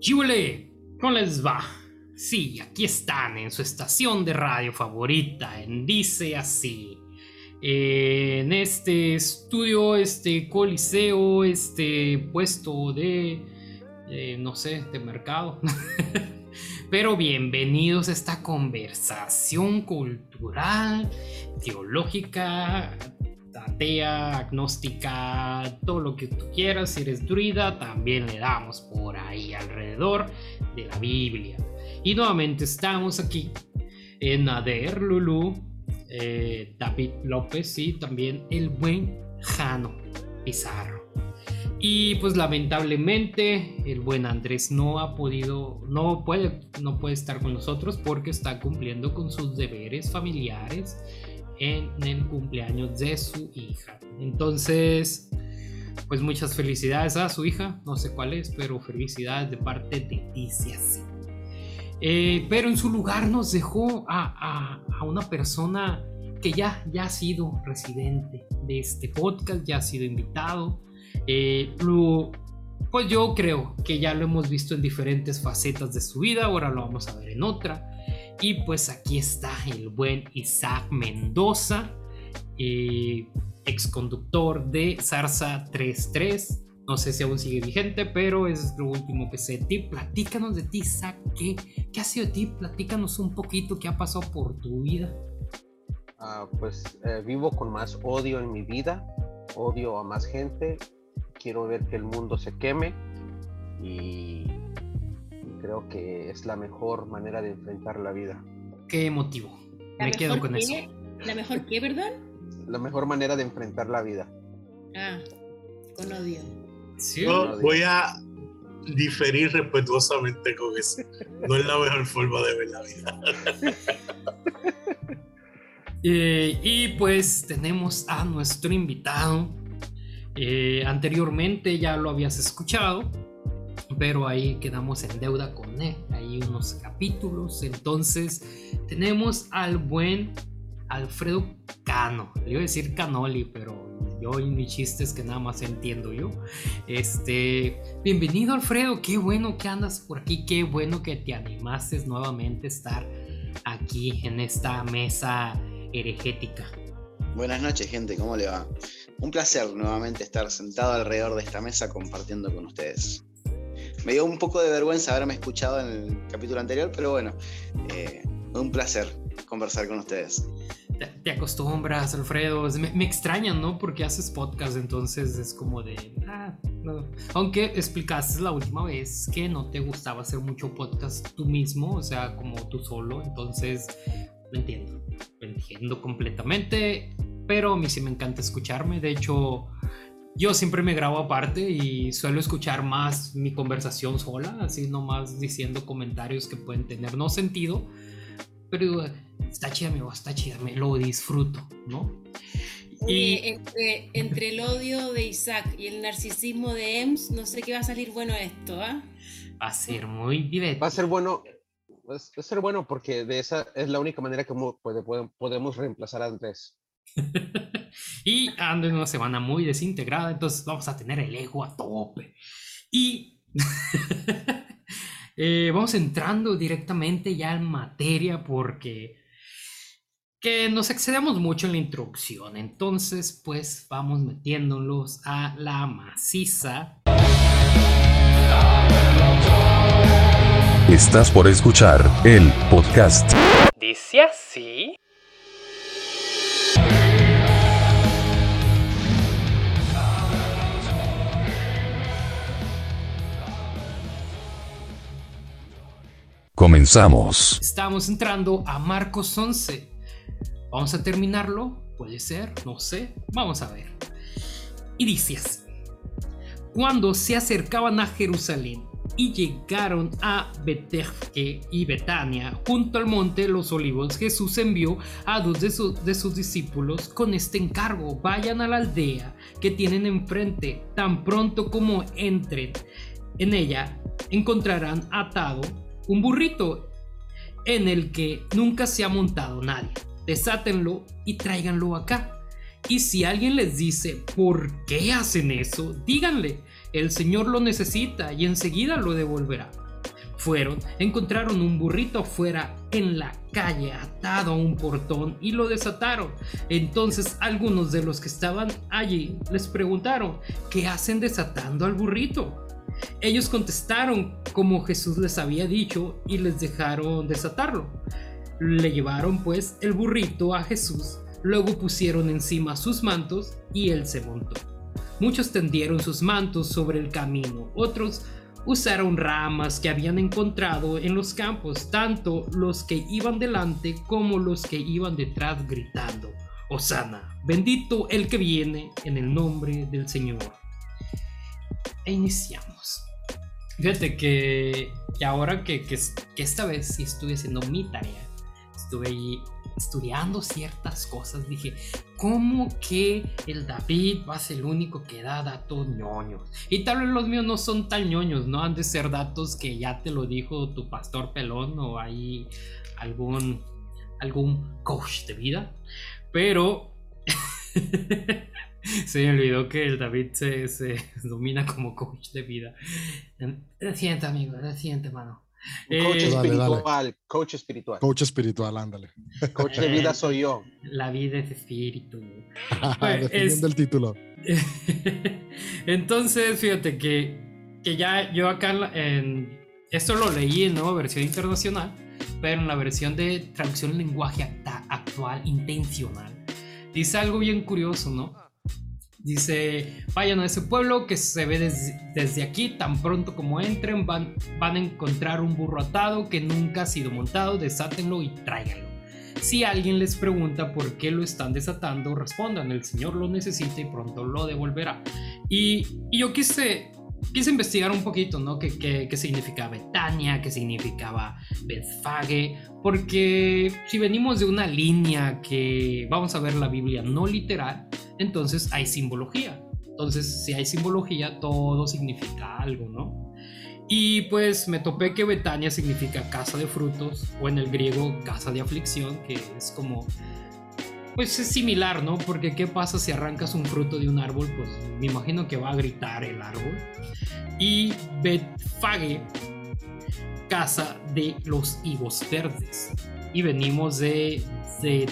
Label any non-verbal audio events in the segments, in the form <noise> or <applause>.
Chule, ¿cómo les va? Sí, aquí están en su estación de radio favorita, en Dice Así. Eh, en este estudio, este coliseo, este puesto de, eh, no sé, de mercado. <laughs> Pero bienvenidos a esta conversación cultural, teológica, atea, agnóstica, todo lo que tú quieras. Si eres druida, también le damos por ahí alrededor de la Biblia. Y nuevamente estamos aquí en Ader Lulu, eh, David López y también el buen Jano Pizarro. Y pues lamentablemente el buen Andrés no ha podido, no puede, no puede estar con nosotros porque está cumpliendo con sus deberes familiares en el cumpleaños de su hija. Entonces, pues muchas felicidades a su hija, no sé cuál es, pero felicidades de parte de Ticia. Eh, pero en su lugar nos dejó a, una persona que ya, ya ha sido residente de este podcast, ya ha sido invitado. Eh, pues yo creo que ya lo hemos visto en diferentes facetas de su vida, ahora lo vamos a ver en otra. Y pues aquí está el buen Isaac Mendoza, eh, ex conductor de Zarza 33. No sé si aún sigue vigente, pero es lo último que sé ti. Platícanos de ti, Isaac. ¿Qué, qué ha sido de ti? Platícanos un poquito qué ha pasado por tu vida. Ah, pues eh, vivo con más odio en mi vida, odio a más gente, quiero ver que el mundo se queme y creo que es la mejor manera de enfrentar la vida. Qué emotivo. Me quedo con eso. ¿La mejor qué, perdón? La mejor manera de enfrentar la vida. Ah, con odio. Sí, voy a diferir respetuosamente con eso. No es la mejor forma de ver la vida. <laughs> Eh, y pues tenemos a nuestro invitado. Eh, anteriormente ya lo habías escuchado pero ahí quedamos en deuda con él, hay unos capítulos, entonces tenemos al buen Alfredo Cano, le iba a decir Canoli, pero yo y mi chiste es que nada más entiendo yo. Este, bienvenido Alfredo, qué bueno que andas por aquí, qué bueno que te animaste nuevamente a estar aquí en esta mesa heregética. Buenas noches gente, ¿cómo le va? Un placer nuevamente estar sentado alrededor de esta mesa compartiendo con ustedes me dio un poco de vergüenza haberme escuchado en el capítulo anterior, pero bueno, eh, un placer conversar con ustedes. Te, acostumbras, Alfredo. Me, extrañan, ¿no? Porque haces podcast, entonces es como de. Ah, Aunque explicaste la última vez que no te gustaba hacer mucho podcast tú mismo, o sea, como tú solo, entonces lo entiendo. Lo entiendo completamente, pero a mí sí me encanta escucharme. De hecho, yo siempre me grabo aparte y suelo escuchar más mi conversación sola, así nomás diciendo comentarios que pueden tener no sentido, pero está chida mi voz, está chida, me lo disfruto, ¿no? y entre, el odio de Isaac y el narcisismo de Ems, no sé qué va a salir bueno esto, ¿ah? Va a ser muy divertido. Va a ser bueno, va a ser bueno porque de esa es la única manera que podemos reemplazar a Andrés. <laughs> y ando en una semana muy desintegrada, entonces vamos a tener el ego a tope. Y <laughs> eh, vamos entrando directamente ya en materia porque que nos excedemos mucho en la introducción, entonces pues vamos metiéndolos a la maciza. Estás por escuchar el podcast. Dice así. Comenzamos. Estamos entrando a Marcos 11. Vamos a terminarlo, puede ser, no sé, vamos a ver. Y dice. Cuando se acercaban a Jerusalén y llegaron a Betefque y Betania, junto al monte de los olivos, Jesús envió a dos de, de, sus discípulos con este encargo, vayan a la aldea que tienen enfrente, tan pronto como entren en ella, encontrarán atado un burrito en el que nunca se ha montado nadie. Desátenlo y tráiganlo acá. Y si alguien les dice por qué hacen eso, díganle, el Señor lo necesita y enseguida lo devolverá. Fueron, encontraron un burrito afuera en la calle atado a un portón y lo desataron. Entonces algunos de los que estaban allí les preguntaron, ¿qué hacen desatando al burrito? Ellos contestaron como Jesús les había dicho y les dejaron desatarlo. Le llevaron pues el burrito a Jesús, luego pusieron encima sus mantos y él se montó. Muchos tendieron sus mantos sobre el camino, otros usaron ramas que habían encontrado en los campos, tanto los que iban delante como los que iban detrás gritando, Osana, bendito el que viene en el nombre del Señor. E iniciamos. Fíjate que, ahora que, esta vez sí estuve haciendo mi tarea, estuve ahí estudiando ciertas cosas, dije, ¿cómo que el David va a ser el único que da datos ñoños? Y tal vez los míos no son tan ñoños, ¿no? Han de ser datos que ya te lo dijo tu pastor pelón o hay algún, algún coach de vida. Pero <laughs> <laughs> se me olvidó que el David se, se <laughs> domina como coach de vida. Lo siento, amigo, lo siento, mano. Coach Eh, espiritual, coach espiritual. Coach espiritual, ándale. <laughs> Coach de vida soy yo. La vida es espíritu. Defendiendo el título. Entonces, fíjate que, que ya yo acá en, Esto lo leí en nueva versión internacional, pero en la versión de traducción en lenguaje actual intencional. Dice algo bien curioso, ¿no? Dice, vayan a ese pueblo que se ve des- desde aquí, tan pronto como entren van, van a encontrar un burro atado que nunca ha sido montado, desátenlo y tráiganlo. Si alguien les pregunta por qué lo están desatando, respondan, el Señor lo necesita y pronto lo devolverá. Y, y yo quise, quise investigar un poquito, ¿no? ¿Qué, qué, qué significaba Betania? ¿Qué significaba Bethfage? Porque si venimos de una línea que vamos a ver la Biblia no literal, entonces hay simbología. Entonces, si hay simbología, todo significa algo, ¿no? Y pues me topé que Betania significa casa de frutos, o en el griego casa de aflicción, que es como. Pues es similar, ¿no? Porque ¿qué pasa si arrancas un fruto de un árbol? Pues me imagino que va a gritar el árbol. Y Betfage, casa de los higos verdes. Y venimos de,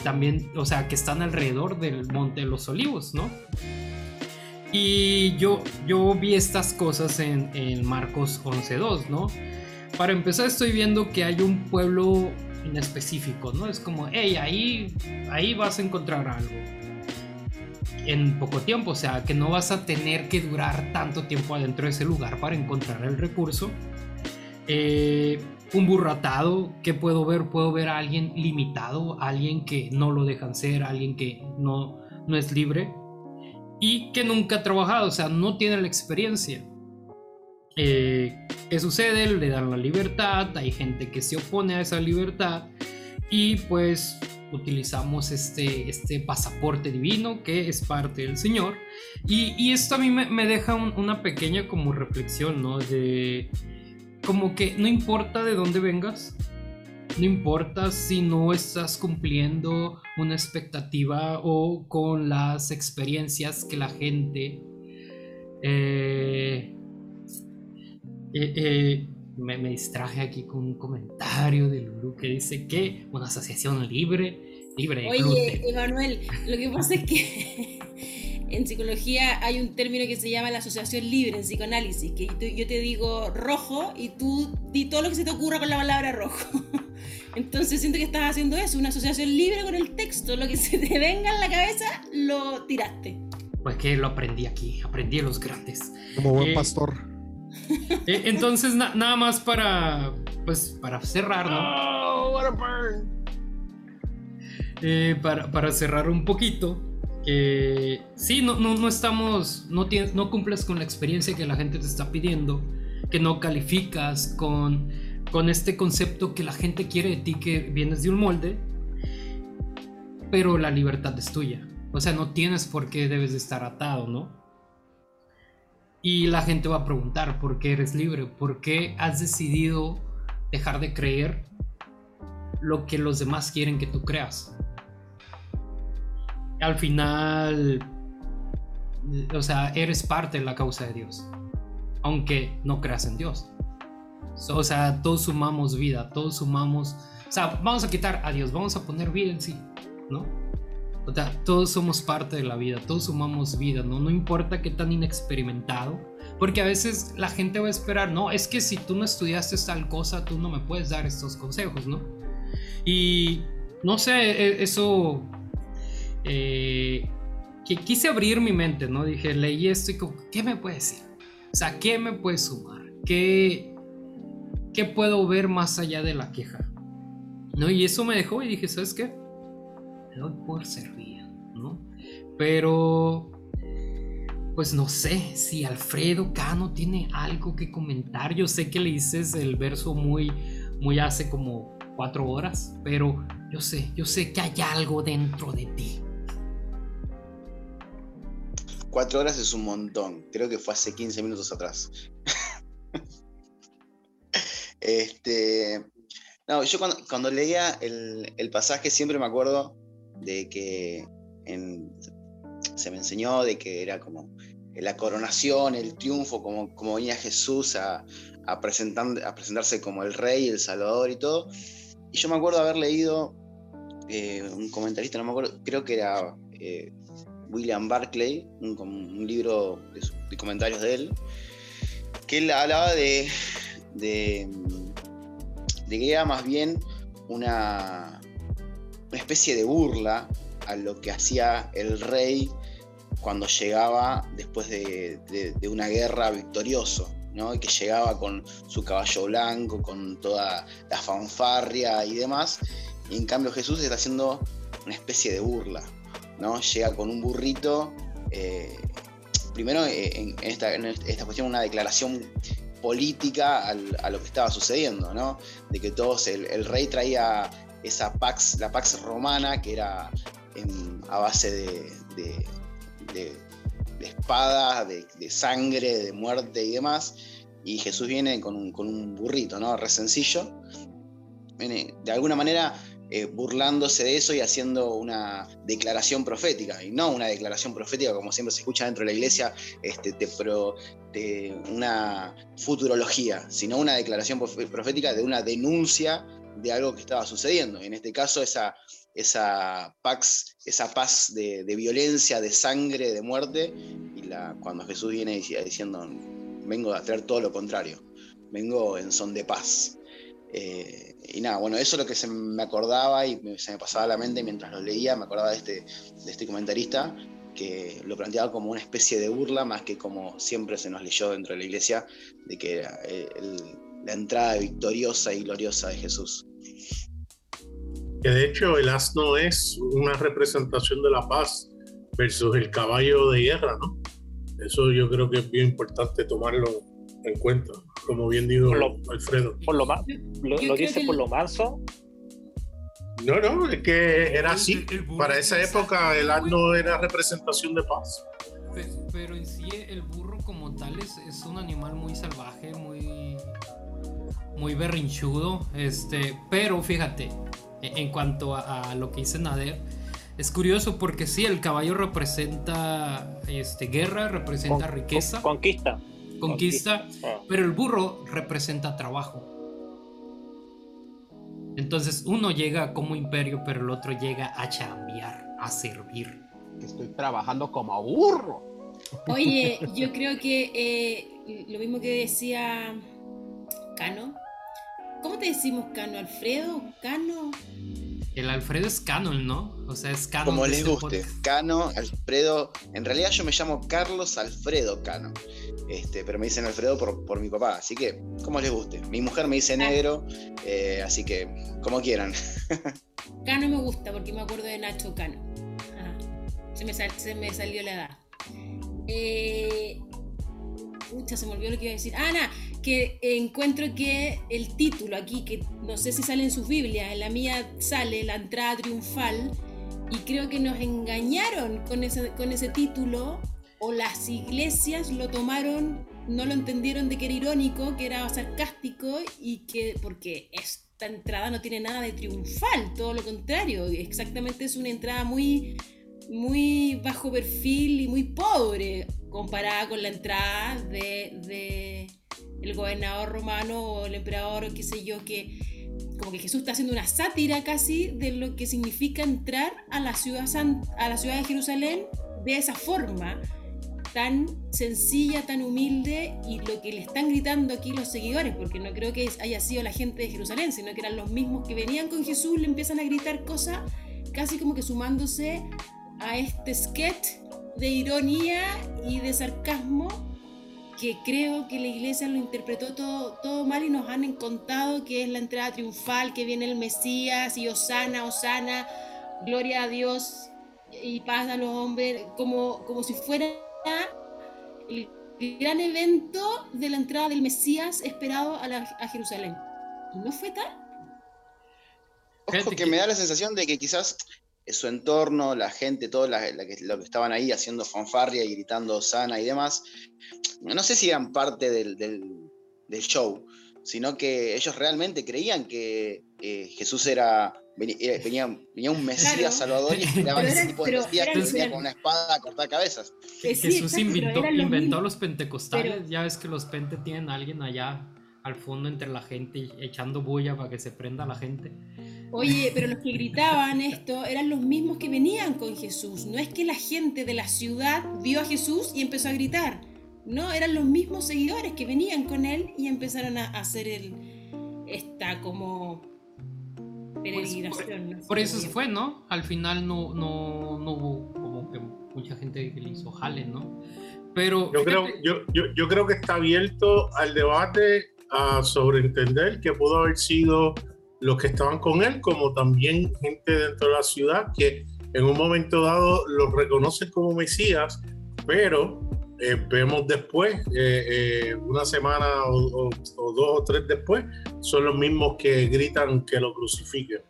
también, o sea, que están alrededor del Monte de los Olivos, ¿no? Y yo, yo vi estas cosas en, en Marcos 11.2, ¿no? Para empezar estoy viendo que hay un pueblo en específico, ¿no? Es como, hey, ahí, ahí vas a encontrar algo. En poco tiempo, o sea, que no vas a tener que durar tanto tiempo adentro de ese lugar para encontrar el recurso. Eh, un burro atado, ¿qué puedo ver? Puedo ver a alguien limitado, alguien que no lo dejan ser, alguien que no, no es libre y que nunca ha trabajado, o sea, no tiene la experiencia. Eh, ¿Qué sucede? Le dan la libertad, hay gente que se opone a esa libertad y pues utilizamos este, este pasaporte divino que es parte del Señor. Y, y esto a mí me, deja un- una pequeña como reflexión, ¿no? De como que no importa de dónde vengas, no importa si no estás cumpliendo una expectativa o con las experiencias que la gente eh, eh, eh, me, me distraje aquí con un comentario de Lulu que dice que una asociación libre, libre de Oye. Emanuel, lo que pasa es que <laughs> <laughs> en psicología hay un término que se llama la asociación libre en psicoanálisis, que tú- yo te digo rojo y tú di todo lo que se te ocurra con la palabra rojo. <laughs> Entonces siento que estás haciendo eso, una asociación libre con el texto, lo que se te venga en la cabeza, lo tiraste. Pues que lo aprendí aquí, aprendí a los grandes. Como buen Eh, pastor. Eh, entonces, na- nada más para, pues, para cerrar, ¿no? Oh, what a burn. Eh, para, para cerrar un poquito, que sí, no, no, no estamos, no, tienes, no cumples con la experiencia que la gente te está pidiendo, que no calificas con, con este concepto que la gente quiere de ti, que vienes de un molde, pero la libertad es tuya. O sea, no tienes por qué debes de estar atado, ¿no? Y la gente va a preguntar por qué eres libre, por qué has decidido dejar de creer lo que los demás quieren que tú creas. Al final, o sea, eres parte de la causa de Dios, aunque no creas en Dios. O sea, todos sumamos vida, todos sumamos... O sea, vamos a quitar a Dios, vamos a poner vida en sí, ¿no? O sea, todos somos parte de la vida, todos sumamos vida, ¿no? No importa qué tan inexperimentado, porque a veces la gente va a esperar, no, es que si tú no estudiaste tal cosa, tú no me puedes dar estos consejos, ¿no? Y no sé, e, eso... Eh, que quise abrir mi mente, ¿no? Dije, leí esto y ¿qué me puede decir? O sea, ¿qué me puede sumar? ¿Qué, ¿Qué puedo ver más allá de la queja? ¿No? Y eso me dejó y dije, ¿sabes qué? Me doy por servir, ¿no? Pero, pues no sé si Alfredo Cano tiene algo que comentar. Yo sé que le dices el verso muy, muy hace como cuatro horas, pero yo sé, yo sé que hay algo dentro de ti Cuatro horas es un montón. Creo que fue hace 15 minutos atrás. <laughs> este. No, yo cuando, leía el, pasaje siempre me acuerdo de que se me enseñó de que era como la coronación, el triunfo, como, como venía Jesús a, a, presentarse como el rey, el salvador y todo. Y yo me acuerdo haber leído eh, un comentarista, no me acuerdo, creo que era eh, William Barclay, un, libro de, comentarios de él, que él hablaba de, de, que era más bien una, una especie de burla a lo que hacía el rey cuando llegaba después de, una guerra victorioso, ¿no? y que llegaba con su caballo blanco, con toda la fanfarria y demás, y en cambio Jesús está haciendo una especie de burla Llega con un burrito, eh, primero eh, en, esta, cuestión una declaración política a lo que estaba sucediendo, ¿no? De que todos, el, rey traía esa pax, la pax romana, que era a base de, de, espadas, de, sangre, de muerte y demás, y Jesús viene con un, con un burrito, ¿no? Re sencillo. Viene, de alguna manera eh, burlándose de eso y haciendo una declaración profética, y no una declaración profética como siempre se escucha dentro de la iglesia, este, de, una futurología, sino una declaración profética de una denuncia de algo que estaba sucediendo. En este caso, esa, esa, pax, esa paz de, violencia, de sangre, de muerte, y cuando Jesús viene diciendo, vengo a traer todo lo contrario, vengo en son de paz. Eh, y nada, bueno, eso es lo que se me acordaba y se me pasaba a la mente mientras lo leía, me acordaba de este, de este comentarista que lo planteaba como una especie de burla, más que como siempre se nos leyó dentro de la iglesia, de que era eh, la entrada victoriosa y gloriosa de Jesús. Que de hecho el asno es una representación de la paz versus el caballo de guerra, ¿no? Eso yo creo que es bien importante tomarlo en cuenta como bien dijo Alfredo. Por lo, lo, dice por lo manso. No, no, es que era así. Para esa época el asno era representación de paz. Pero, en sí el burro como tal es, es un animal muy salvaje, muy, muy berrinchudo. Este, pero fíjate, en cuanto a, lo que dice Nader, es curioso porque sí, el caballo representa este, guerra, representa riqueza. Conquista conquista, ah. pero el burro representa trabajo. Entonces uno llega como imperio, pero el otro llega a chambear, a servir. Estoy trabajando como burro. Oye, <laughs> yo creo que eh, lo mismo que decía Cano. ¿Cómo te decimos Cano? ¿Alfredo? ¿Cano? El Alfredo es Canon, ¿no? O sea, es Cano. Como les guste. Cano, Alfredo. En realidad yo me llamo Carlos Alfredo Cano. Este, pero me dicen Alfredo por, mi papá, así que como les guste. Mi mujer me dice negro, eh, así que como quieran. <laughs> Cano me gusta porque me acuerdo de Nacho Cano. Se, me salió la edad. Eh, se me olvidó lo que iba a decir. Nada, que encuentro que el título aquí, que no sé si sale en sus Biblias, en la mía sale la entrada triunfal, y creo que nos engañaron con ese, con ese título o las iglesias lo tomaron, no lo entendieron de que era irónico, que era sarcástico y que porque esta entrada no tiene nada de triunfal, todo lo contrario, exactamente es una entrada muy muy bajo perfil y muy pobre comparada con la entrada de, el gobernador romano o el emperador o qué sé yo, que como que Jesús está haciendo una sátira casi de lo que significa entrar a la ciudad, a la ciudad de Jerusalén de esa forma tan sencilla, tan humilde y lo que le están gritando aquí los seguidores, porque no creo que haya sido la gente de Jerusalén, sino que eran los mismos que venían con Jesús, le empiezan a gritar cosas casi como que sumándose a este sketch de ironía y de sarcasmo que creo que la iglesia lo interpretó todo, todo mal y nos han contado que es la entrada triunfal, que viene el Mesías y Osana, Osana, gloria a Dios y paz a los hombres, como, como si fuera el gran evento de la entrada del Mesías esperado a, a Jerusalén. Y no fue tal. Ojo que me da la sensación de que quizás su entorno, la gente, todo la, que, lo que estaban ahí haciendo fanfarria y gritando sana y demás, no sé si eran parte del, del, show, sino que ellos realmente creían que eh, Jesús era eh, venía, venía, un Mesías Salvador y <laughs> esperaban ese tipo de Mesías que venía con una espada a cortar cabezas. Jesús inventó, inventó los pentecostales, ya ves que los pente tienen a alguien allá al fondo entre la gente echando bulla para que se prenda la gente. Oye, pero los que gritaban <laughs> esto eran los mismos que venían con Jesús. No es que la gente de la ciudad vio a Jesús y empezó a gritar. No, eran los mismos seguidores que venían con él y empezaron a hacer el, esta como peregrinación. por, eso se fue, ¿no? Al final no, no, no hubo como que mucha gente que le hizo jale, ¿no? Pero yo creo, yo, yo, yo creo que está abierto al debate a sobreentender que pudo haber sido los que estaban con él, como también gente dentro de la ciudad que en un momento dado los reconoce como Mesías, pero eh, vemos después, eh, eh, una semana o, dos o tres después, son los mismos que gritan que lo crucifiquen.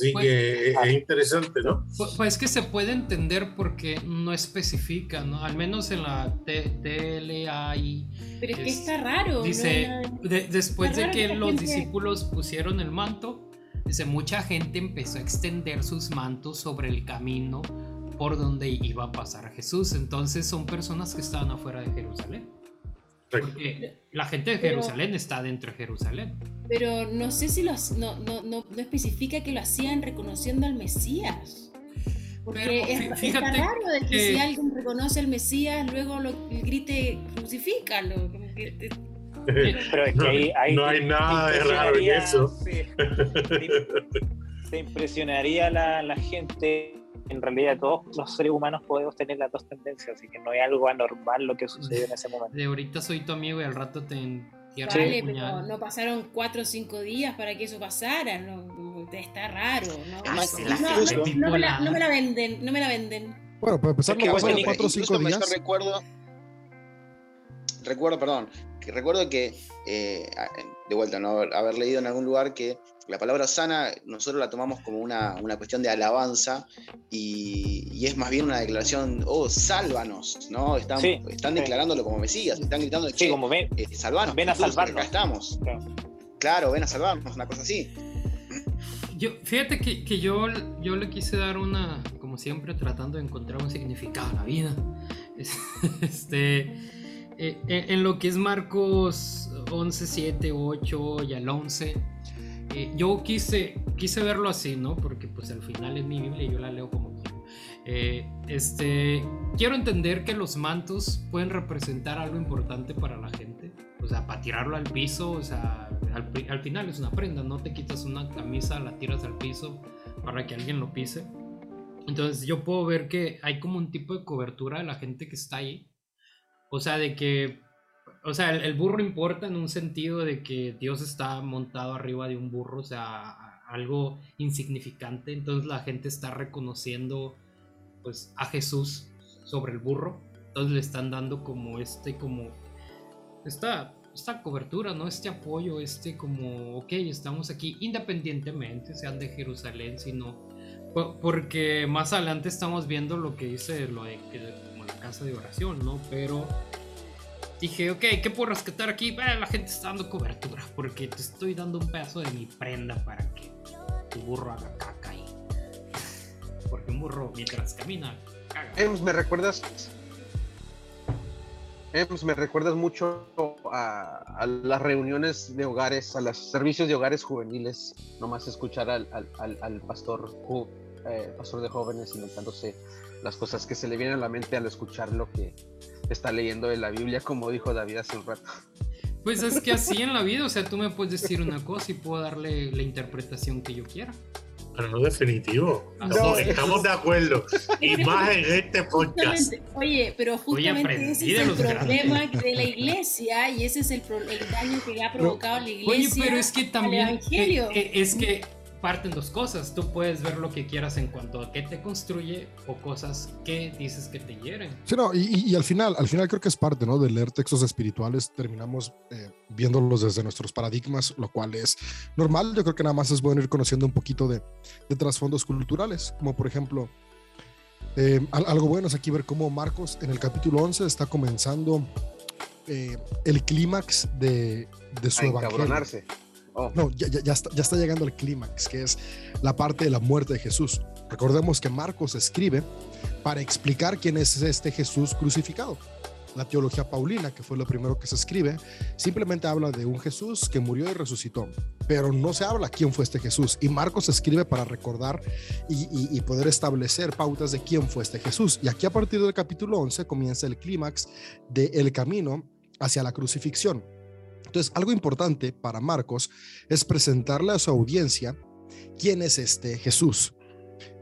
Así pues, que es interesante, ¿no? Pues, pues, que se puede entender porque no especifica, ¿no? Al menos en la TLAI. Pero es, que está raro. Dice, después de que, los discípulos pusieron el manto, dice, mucha gente empezó a extender sus mantos sobre el camino por donde iba a pasar Jesús. Entonces son personas que estaban afuera de Jerusalén. Porque la gente de Jerusalén está dentro de Jerusalén. Pero no sé si los, no, no, no, especifica que lo hacían reconociendo al Mesías. Porque es, fíjate raro de que, si alguien reconoce al Mesías, luego lo grite crucifícalo. Pero es que ahí, no hay nada de raro en eso. Se, impresionaría la, la gente en realidad todos los seres humanos podemos tener las dos tendencias, así que no hay algo anormal lo que sucedió en ese momento. De ahorita soy tu amigo y al rato te Vale, pero no pasaron cuatro o cinco días para que eso pasara, no, está raro, ¿no? Ah, no, me la, venden, no me la venden. Bueno, para empezar, no pasaron cuatro o cinco días. Recuerdo, recuerdo, perdón, que recuerdo que, eh, de vuelta, ¿no? haber leído en algún lugar que la palabra sana nosotros la tomamos como una, cuestión de alabanza y, es más bien una declaración, oh, sálvanos, ¿no? Están, están declarándolo como Mesías, están gritando, sí, como ven, eh, salvanos, ven a salvarnos. Acá estamos. Claro. ven a salvarnos, una cosa así. Yo, fíjate que, yo, yo le quise dar una, como siempre, tratando de encontrar un significado a la vida. <laughs> Este, eh, en, lo que es Marcos 11, 7, 8 y al 11 eh, yo quise, quise verlo así, ¿no? Porque pues al final es mi Biblia y yo la leo como quiero. Eh, este, quiero entender que los mantos pueden representar algo importante para la gente. O sea, para tirarlo al piso, o sea, al, final es una prenda, no te quitas una camisa, la tiras al piso para que alguien lo pise. Entonces yo puedo ver que hay como un tipo de cobertura de la gente que está ahí. O sea, de que o sea, el, burro importa en un sentido de que Dios está montado arriba de un burro, o sea, algo insignificante. Entonces la gente está reconociendo pues a Jesús sobre el burro. Entonces le están dando como este, como esta, esta cobertura, ¿no? Este apoyo, este como, ok, estamos aquí independientemente, sean de Jerusalén, sino porque más adelante estamos viendo lo que dice lo de la casa de oración, ¿no? Pero dije, ok, ¿qué puedo rescatar aquí? la gente está dando cobertura porque te estoy dando un pedazo de mi prenda para que tu burro haga caca ahí. Porque un burro mientras camina, caga. Ems, ¿me recuerdas? Ems, me recuerdas mucho a, las reuniones de hogares, a los servicios de hogares juveniles, nomás escuchar al, al, pastor, eh, pastor de jóvenes inventándose las cosas que se le vienen a la mente al escuchar lo que está leyendo de la Biblia, como dijo David hace un rato. Pues es que así en la vida, o sea, tú me puedes decir una <laughs> cosa y puedo darle la interpretación que yo quiera. Pero no definitivo. No, estamos de acuerdo. Y más en este <laughs> podcast. Oye, pero justamente ese es el problema de la iglesia y ese es el, el daño que ha provocado la iglesia. Oye, pero es que también. Eh, eh, es que parten dos cosas. Tú puedes ver lo que quieras en cuanto a qué te construye o cosas que dices que te hieren. Sí, no, y, al final, al final creo que es parte, ¿no? De leer textos espirituales, terminamos eh, viéndolos desde nuestros paradigmas, lo cual es normal. Yo creo que nada más es bueno ir conociendo un poquito de, de trasfondos culturales, como por ejemplo, eh, algo bueno es aquí ver cómo Marcos en el capítulo 11 está comenzando eh, el clímax de, de su evangelio. Oh. No, ya, ya, está, ya está llegando el clímax, que es la parte de la muerte de Jesús. Recordemos que Marcos escribe para explicar quién es este Jesús crucificado. La teología paulina, que fue lo primero que se escribe, simplemente habla de un Jesús que murió y resucitó, pero no se habla quién fue este Jesús. Y Marcos escribe para recordar y, y poder establecer pautas de quién fue este Jesús. Y aquí a partir del capítulo 11 comienza el clímax del camino hacia la crucifixión. Entonces, algo importante para Marcos es presentarle a su audiencia quién es este Jesús.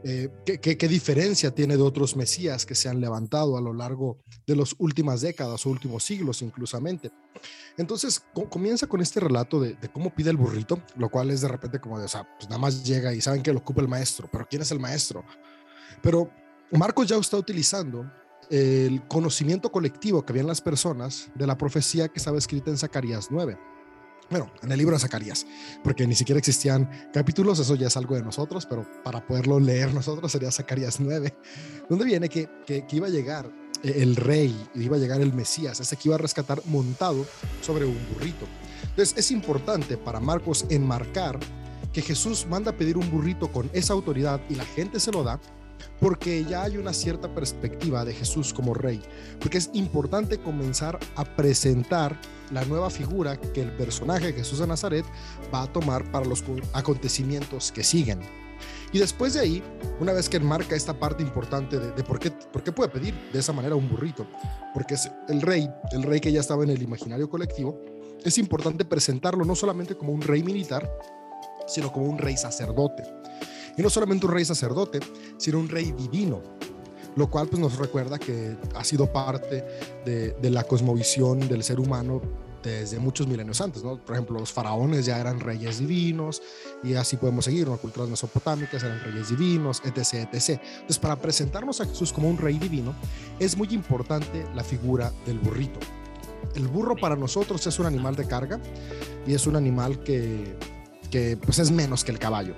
Eh, ¿qué, diferencia tiene de otros Mesías que se han levantado a lo largo de las últimas décadas o últimos siglos inclusamente. Entonces comienza con este relato de, cómo pide el burrito, lo cual es de repente como de, o sea, pues nada más llega y saben que lo ocupa el maestro, pero ¿quién es el maestro? Pero Marcos ya está utilizando el conocimiento colectivo que había en las personas de la profecía que estaba escrita en Zacarías 9. Bueno, en el libro de Zacarías, porque ni siquiera existían capítulos, eso ya es algo de nosotros, pero para poderlo leer nosotros sería Zacarías 9, donde viene que, que, iba a llegar el rey, iba a llegar el Mesías, ese que iba a rescatar montado sobre un burrito. Entonces es importante para Marcos enmarcar que Jesús manda a pedir un burrito con esa autoridad y la gente se lo da porque ya hay una cierta perspectiva de Jesús como rey, porque es importante comenzar a presentar la nueva figura que el personaje de Jesús de Nazaret va a tomar para los acontecimientos que siguen. Y después de ahí, una vez que enmarca esta parte importante de, por, qué, por qué puede pedir de esa manera un burrito, porque es el rey, el rey que ya estaba en el imaginario colectivo, es importante presentarlo no solamente como un rey militar, sino como un rey sacerdote. Y no solamente un rey sacerdote, sino un rey divino, lo cual pues, nos recuerda que ha sido parte de, la cosmovisión del ser humano desde muchos milenios antes, ¿no? Por ejemplo, los faraones ya eran reyes divinos y así podemos seguir, ¿no? Culturas mesopotámicas eran reyes divinos, etc, etc. Entonces, para presentarnos a Jesús como un rey divino, es muy importante la figura del burrito. El burro para nosotros es un animal de carga y es un animal que, que pues es menos que el caballo.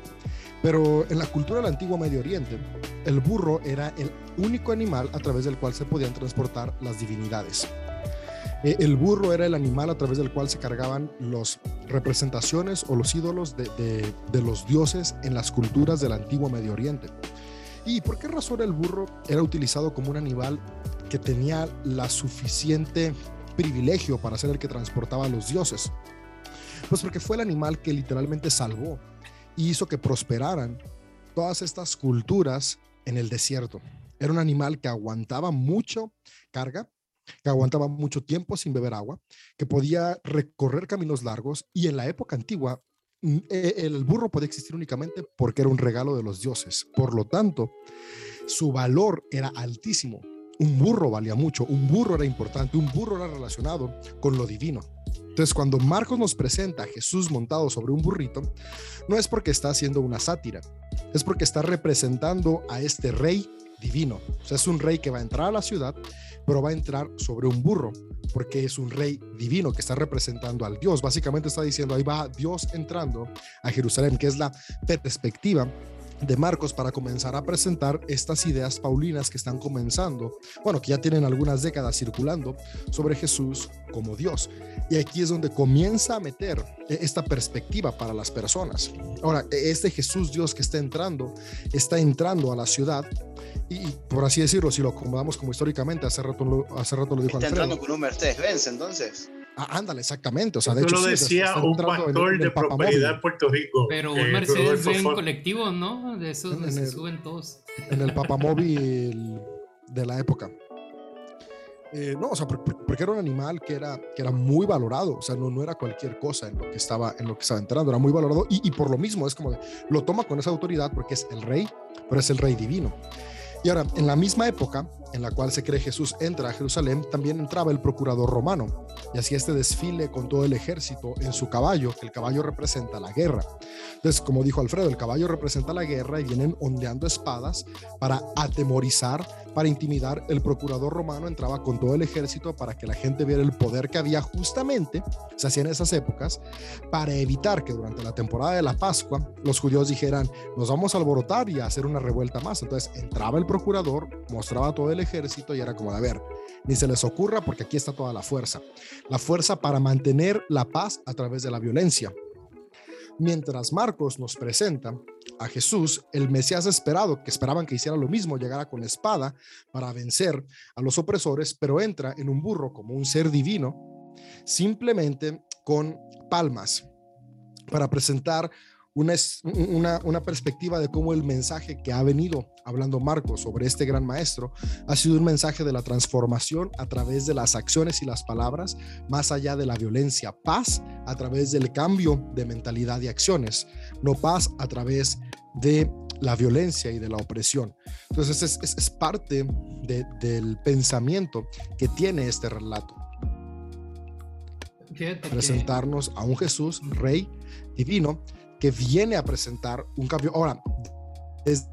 Pero en la cultura del antiguo Medio Oriente, el burro era el único animal a través del cual se podían transportar las divinidades. Eh, el burro era el animal a través del cual se cargaban las representaciones o los ídolos de, de, los dioses en las culturas del antiguo Medio Oriente. ¿Y por qué razón el burro era utilizado como un animal que tenía la suficiente privilegio para ser el que transportaba a los dioses? Pues porque fue el animal que literalmente salvó hizo que prosperaran todas estas culturas en el desierto. Era un animal que aguantaba mucho carga, que aguantaba mucho tiempo sin beber agua, que podía recorrer caminos largos y en la época antigua mm, e, el burro podía existir únicamente porque era un regalo de los dioses. Por lo tanto, su valor era altísimo. Un burro valía mucho, un burro era importante, un burro era relacionado con lo divino. Entonces, cuando Marcos nos presenta a Jesús montado sobre un burrito, no es porque está haciendo una sátira, es porque está representando a este rey divino. O sea, es un rey que va a entrar a la ciudad, pero va a entrar sobre un burro, porque es un rey divino que está representando al Dios. Básicamente está diciendo, ahí va Dios entrando a Jerusalén, que es la perspectiva de Marcos para comenzar a presentar estas ideas paulinas que están comenzando, bueno, que ya tienen algunas décadas circulando sobre Jesús como Dios. Y aquí es donde comienza a meter esta perspectiva para las personas. Ahora, este Jesús Dios que está entrando, está entrando a la ciudad y, por así decirlo, si lo acomodamos como históricamente, hace rato lo, hace rato lo dijo Está entrando con un Mercedes-Benz entonces. Ah, ándale, exactamente. O sea, de Eso hecho, lo sí, decía un pastor en de propiedad en Puerto Rico. Pero un Mercedes Rodolfo Benz colectivo, ¿no? De esos donde En se el- suben todos. en el papamóvil de la época. Eh, no, o sea, por- por- porque era un animal que era, que era muy valorado, o sea, no, no era cualquier cosa en lo que estaba, en lo que estaba entrando, era muy valorado y, y por lo mismo es como de, lo toma con esa autoridad porque es el rey, pero es el rey divino. Y ahora, en la misma época en la cual se cree Jesús entra a Jerusalén, también entraba el procurador romano y hacía este desfile con todo el ejército en su caballo, el caballo representa la guerra. Entonces, como dijo Alfredo, el caballo representa la guerra y vienen ondeando espadas para atemorizar, para intimidar. El procurador romano entraba con todo el ejército para que la gente viera el poder que había justamente, se hacía en esas épocas, para evitar que durante la temporada de la Pascua los judíos dijeran, nos vamos a alborotar y a hacer una revuelta más. Entonces entraba el procurador, mostraba todo el ejército y era como a ver, ni se les ocurra porque aquí está toda la fuerza. La fuerza para mantener la paz a través de la violencia. Mientras Marcos nos presenta a Jesús, el Mesías esperado, que esperaban que hiciera lo mismo, llegara con espada para vencer a los opresores, pero entra en un burro como un ser divino, simplemente con palmas, para presentar una, es- una, una perspectiva de cómo el mensaje que ha venido hablando Marcos sobre este gran maestro ha sido un mensaje de la transformación a través de las acciones y las palabras, más allá de la violencia, paz a través del cambio de mentalidad y acciones, no paz a través de la violencia y de la opresión. Entonces es, es- es parte de- del pensamiento que tiene este relato, Fíjate que- presentarnos a un Jesús, rey divino, que viene a presentar un cambio. Ahora, desde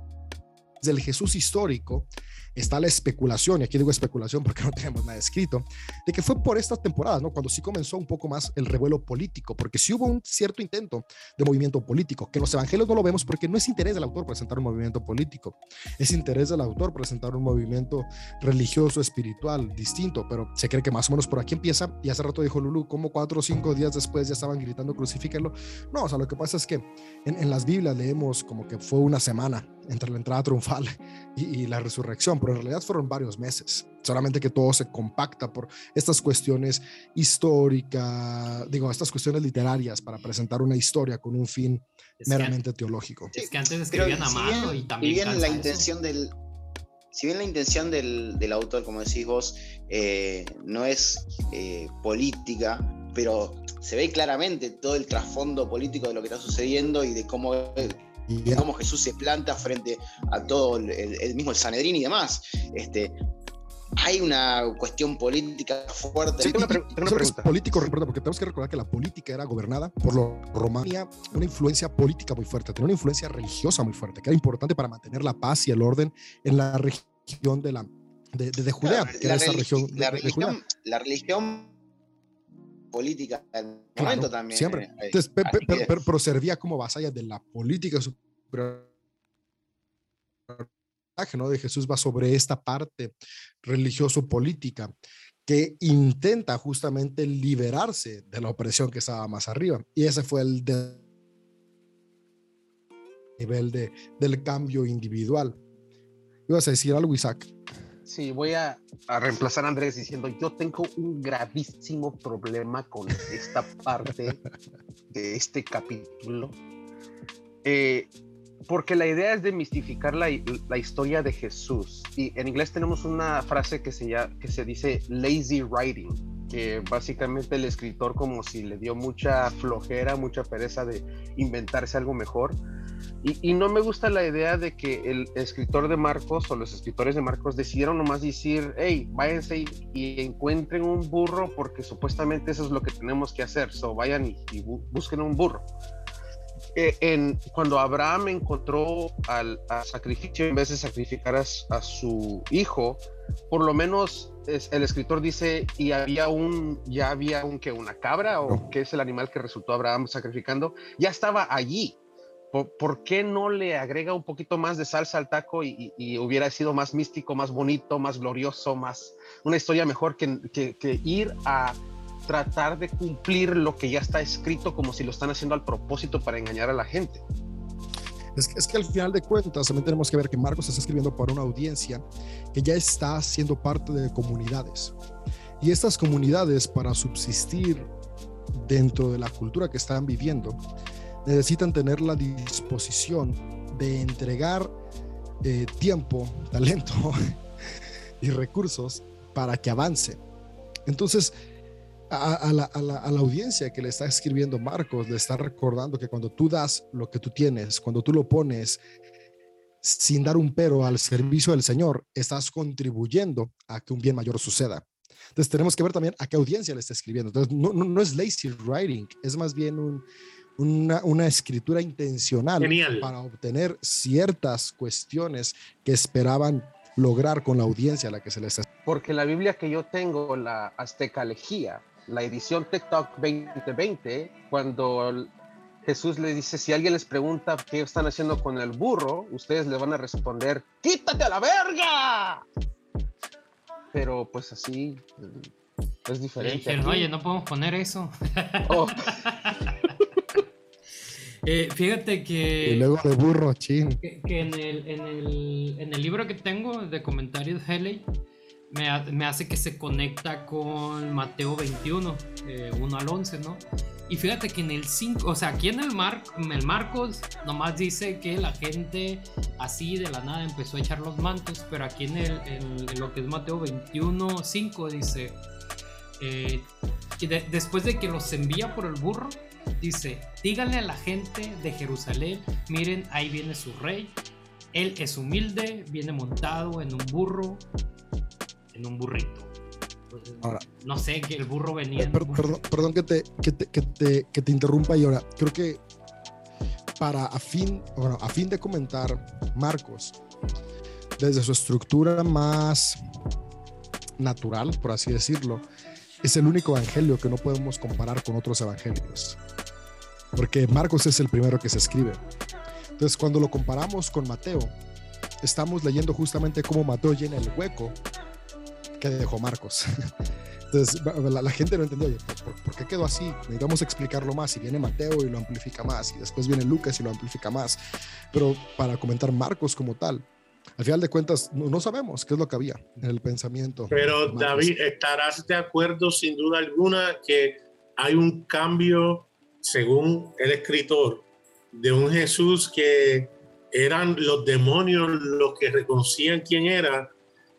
el Jesús histórico está la especulación, y aquí digo especulación porque no tenemos nada escrito, de que fue por estas temporadas, ¿no? Cuando sí comenzó un poco más el revuelo político, porque sí hubo un cierto intento de movimiento político, que los evangelios no lo vemos porque no es interés del autor presentar un movimiento político, es interés del autor presentar un movimiento religioso, espiritual, distinto, pero se cree que más o menos por aquí empieza, y hace rato dijo Lulu, como cuatro o cinco días después ya estaban gritando crucifíquenlo. No, o sea, lo que pasa es que en, en las Biblias leemos como que fue una semana entre la entrada triunfal <laughs> y, y la resurrección, pero en realidad fueron varios meses, solamente que todo se compacta por estas cuestiones históricas, digo, estas cuestiones literarias para presentar una historia con un fin es que- meramente teológico. Es que antes Pero escribían a si mano bien- y también si bien la eso. intención del si bien la intención del, del autor, como decís vos, eh, no es eh, política, pero se ve claramente todo el trasfondo político de lo que está sucediendo y de cómo, Y cómo Jesús se planta frente a todo el, el mismo el Sanedrín y demás. Este, hay una cuestión política fuerte. Sí, Tengo una pre- una pregunta. político, porque tenemos que recordar que la política era gobernada por los romanos, tenía una influencia política muy fuerte, tenía una influencia religiosa muy fuerte, que era importante para mantener la paz y el orden en la región de la de, de- de Judea, Claro, que era esa región la de- religión, la religión política del Claro, momento también. siempre. eh, Entonces, pero, que- pero- pero servía como vasalla de la política superior. ¿no? de Jesús va sobre esta parte religioso-política que intenta justamente liberarse de la opresión que estaba más arriba. Y ese fue el de- nivel de, del cambio individual. Ibas a decir algo, Isaac. Sí, voy a, reemplazar a Andrés diciendo, yo tengo un gravísimo problema con esta parte de este capítulo, Eh, porque la idea es demistificar la, la historia de Jesús. Y en inglés tenemos una frase que se, llama, que se dice lazy writing, que básicamente el escritor como si le dio mucha flojera, mucha pereza de inventarse algo mejor. Y, no me gusta la idea de que el escritor de Marcos o los escritores de Marcos decidieron nomás decir, hey, váyanse y, encuentren un burro porque supuestamente eso es lo que tenemos que hacer. So vayan y, busquen un burro. Eh, en, cuando Abraham encontró al a sacrificio en vez de sacrificar a su hijo, por lo menos es, el escritor dice, y había un, ya había un que una cabra o que es el animal que resultó Abraham sacrificando, ya estaba allí. ¿Por, ¿Por, qué no le agrega un poquito más de salsa al taco y, y, y, hubiera sido más místico, más bonito, más glorioso, más una historia mejor que, que, que, ir a tratar de cumplir lo que ya está escrito como si lo están haciendo al propósito para engañar a la gente? Es que, al final de cuentas también tenemos que ver que Marcos está escribiendo para una audiencia que ya está siendo parte de comunidades. Y estas comunidades, para subsistir dentro de la cultura que están viviendo, necesitan tener la disposición de entregar eh, tiempo, talento <laughs> y recursos para que avance. Entonces, a, la, a, la, a, la, audiencia que le está escribiendo Marcos, le está recordando que cuando tú das lo que tú tienes, cuando tú lo pones sin dar un pero al servicio del Señor, estás contribuyendo a que un bien mayor suceda. Entonces tenemos que ver también a qué audiencia le está escribiendo. Entonces no, no, no es lazy writing, es más bien un, una, una, escritura intencional Genial. para obtener ciertas cuestiones que esperaban lograr con la audiencia a la que se les está. Porque la Biblia que yo tengo, la Azteca Lejía, la edición TikTok 2020, cuando Jesús le dice, si alguien les pregunta qué están haciendo con el burro, ustedes le van a responder, quítate a la verga. Pero pues así es diferente. Oye, no podemos poner eso. <laughs> Oh. <laughs> eh, fíjate que... Y luego de burro, chin. Que, que en, el, en, el, en, el, libro que tengo de comentarios Halley, me, hace que se conecta con Mateo 21, eh, 1 al 11, ¿no? Y fíjate que en el 5, o sea, aquí en el, Mar, en el Marcos nomás dice que la gente así de la nada empezó a echar los mantos, pero aquí en, el, en, lo que es Mateo 21, 5 dice, eh, y de, después de que los envía por el burro, dice, díganle a la gente de Jerusalén, miren, ahí viene su rey, él es humilde, viene montado en un burro, en un burrito. Entonces, Ahora, no sé, que el burro venía. en Per- un perdón, perdón que, te, que, te, que, te, que te interrumpa y ahora creo que para a fin, bueno, a fin de comentar Marcos, desde su estructura más natural, por así decirlo, es el único evangelio que no podemos comparar con otros evangelios. Porque Marcos es el primero que se escribe. Entonces, cuando lo comparamos con Mateo, estamos leyendo justamente cómo Mateo llena el hueco que dejó Marcos. <laughs> Entonces, la, la gente no entendió, oye, ¿por, por, qué quedó así? Necesitamos explicarlo más. Y viene Mateo y lo amplifica más, y después viene Lucas y lo amplifica más. Pero para comentar Marcos como tal, al final de cuentas, no, no sabemos qué es lo que había en el pensamiento. Pero David, estarás de acuerdo sin duda alguna que hay un cambio, según el escritor, de un Jesús que eran los demonios los que reconocían quién era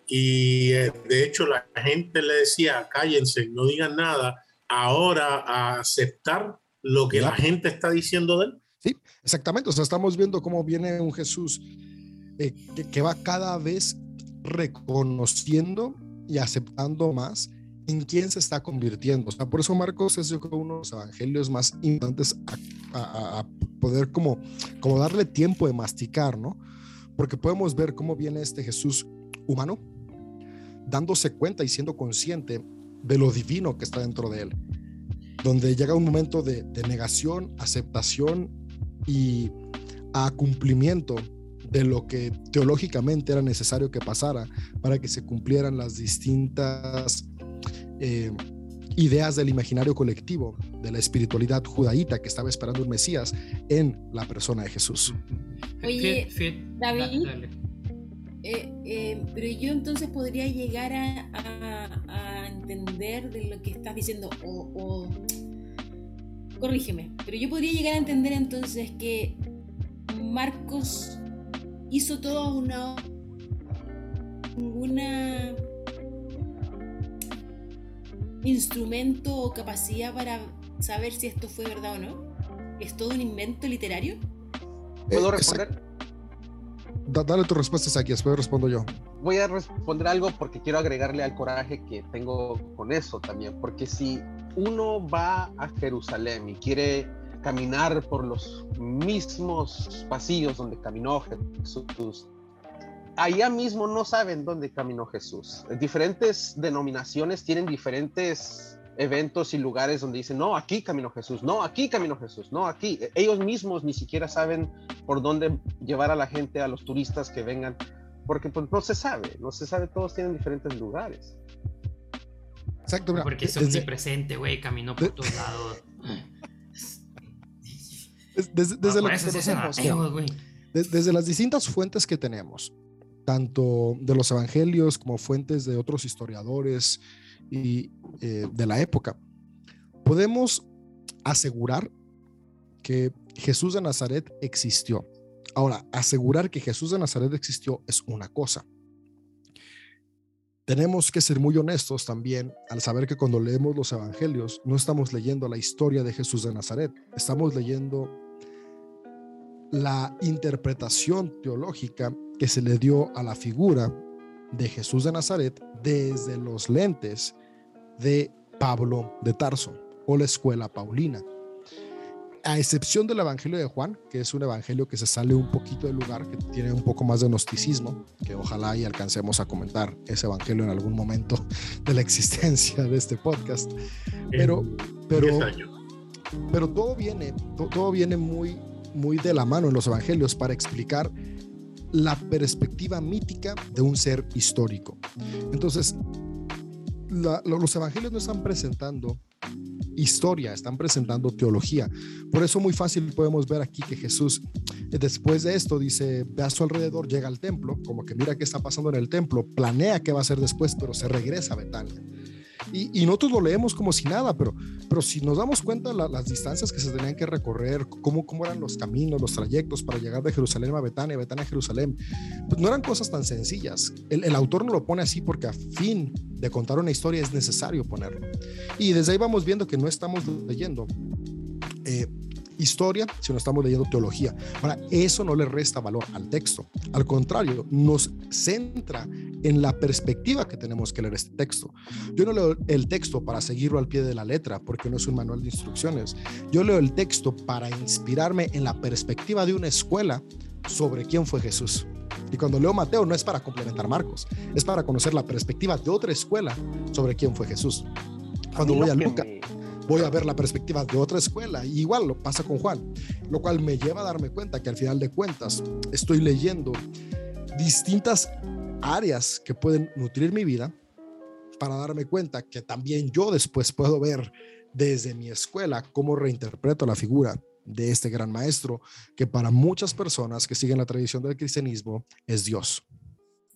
y eh, de hecho la gente le decía, cállense, no digan nada, ahora a aceptar lo que la gente está diciendo de él. Sí, exactamente. O sea, estamos viendo cómo viene un Jesús eh, que, que va cada vez reconociendo y aceptando más en quién se está convirtiendo. O sea, por eso Marcos es yo creo uno de los evangelios más importantes a, a- a poder como, como darle tiempo de masticar, ¿no? Porque podemos ver cómo viene este Jesús humano, dándose cuenta y siendo consciente de lo divino que está dentro de él, donde llega un momento de, de negación, aceptación y a cumplimiento de lo que teológicamente era necesario que pasara para que se cumplieran las distintas eh, ideas del imaginario colectivo, de la espiritualidad judaíta que estaba esperando un Mesías en la persona de Jesús. Oye, David. Eh, eh, pero yo entonces podría llegar a, a- a entender de lo que estás diciendo, o, o- corrígeme, pero yo podría llegar a entender entonces que Marcos hizo todo una ninguna instrumento o capacidad para saber si esto fue verdad o no. ¿Es todo un invento literario? ¿Puedo Eh, responder? Da- dale tu respuesta, aquí después respondo yo. Voy a responder algo porque quiero agregarle al coraje que tengo con eso también. Porque si uno va a Jerusalén y quiere caminar por los mismos pasillos donde caminó Jesús, allá mismo no saben dónde caminó Jesús. Diferentes denominaciones tienen diferentes eventos y lugares donde dicen, no, aquí caminó Jesús, no, aquí caminó Jesús, no, aquí. Ellos mismos ni siquiera saben por dónde llevar a la gente, a los turistas que vengan, porque pues no se sabe, no se sabe, todos tienen diferentes lugares. Exacto, mira, Porque es omnipresente, güey, caminó por todos lados. des- desde, desde Ah, conocemos, desde las distintas fuentes que tenemos, tanto de los evangelios como fuentes de otros historiadores y, eh, de la época, podemos asegurar que Jesús de Nazaret existió. Ahora, asegurar que Jesús de Nazaret existió es una cosa. Tenemos que ser muy honestos también al saber que cuando leemos los evangelios no estamos leyendo la historia de Jesús de Nazaret, estamos leyendo la interpretación teológica que se le dio a la figura de Jesús de Nazaret desde los lentes de Pablo de Tarso o la escuela paulina. A excepción del Evangelio de Juan, que es un evangelio que se sale un poquito del lugar, que tiene un poco más de gnosticismo, que ojalá y alcancemos a comentar ese evangelio en algún momento <laughs> de la existencia de este podcast. Pero, pero, pero todo viene, todo viene muy, muy de la mano en los evangelios para explicar la perspectiva mítica de un ser histórico. Entonces, los evangelios no están presentando historia, están presentando teología. Por eso muy fácil podemos ver aquí que Jesús después de esto dice, ve a su alrededor, llega al templo, como que mira qué está pasando en el templo, planea qué va a hacer después, pero se regresa a Betania. Y, nosotros lo leemos como si nada, pero, pero si nos damos cuenta las distancias que se tenían que recorrer, cómo, cómo eran los caminos, los trayectos para llegar de Jerusalén a Betania, Betania a Jerusalén, pues no eran cosas tan sencillas. El, el autor no lo pone así porque a fin de contar una historia es necesario ponerlo. Y desde ahí vamos viendo que no estamos leyendo eh, historia, sino estamos leyendo teología. Ahora, eso no le resta valor al texto. Al contrario, nos centra en la perspectiva que tenemos que leer este texto. Yo no leo el texto para seguirlo al pie de la letra, porque no es un manual de instrucciones. Yo leo el texto para inspirarme en la perspectiva de una escuela sobre quién fue Jesús. Y cuando leo Mateo no es para complementar Marcos, es para conocer la perspectiva de otra escuela sobre quién fue Jesús. Cuando voy a Lucas, voy a ver la perspectiva de otra escuela. Igual lo pasa con Juan, lo cual me lleva a darme cuenta que al final de cuentas estoy leyendo distintas áreas que pueden nutrir mi vida para darme cuenta que también yo después puedo ver desde mi escuela cómo reinterpreto la figura de este gran maestro que para muchas personas que siguen la tradición del cristianismo es Dios.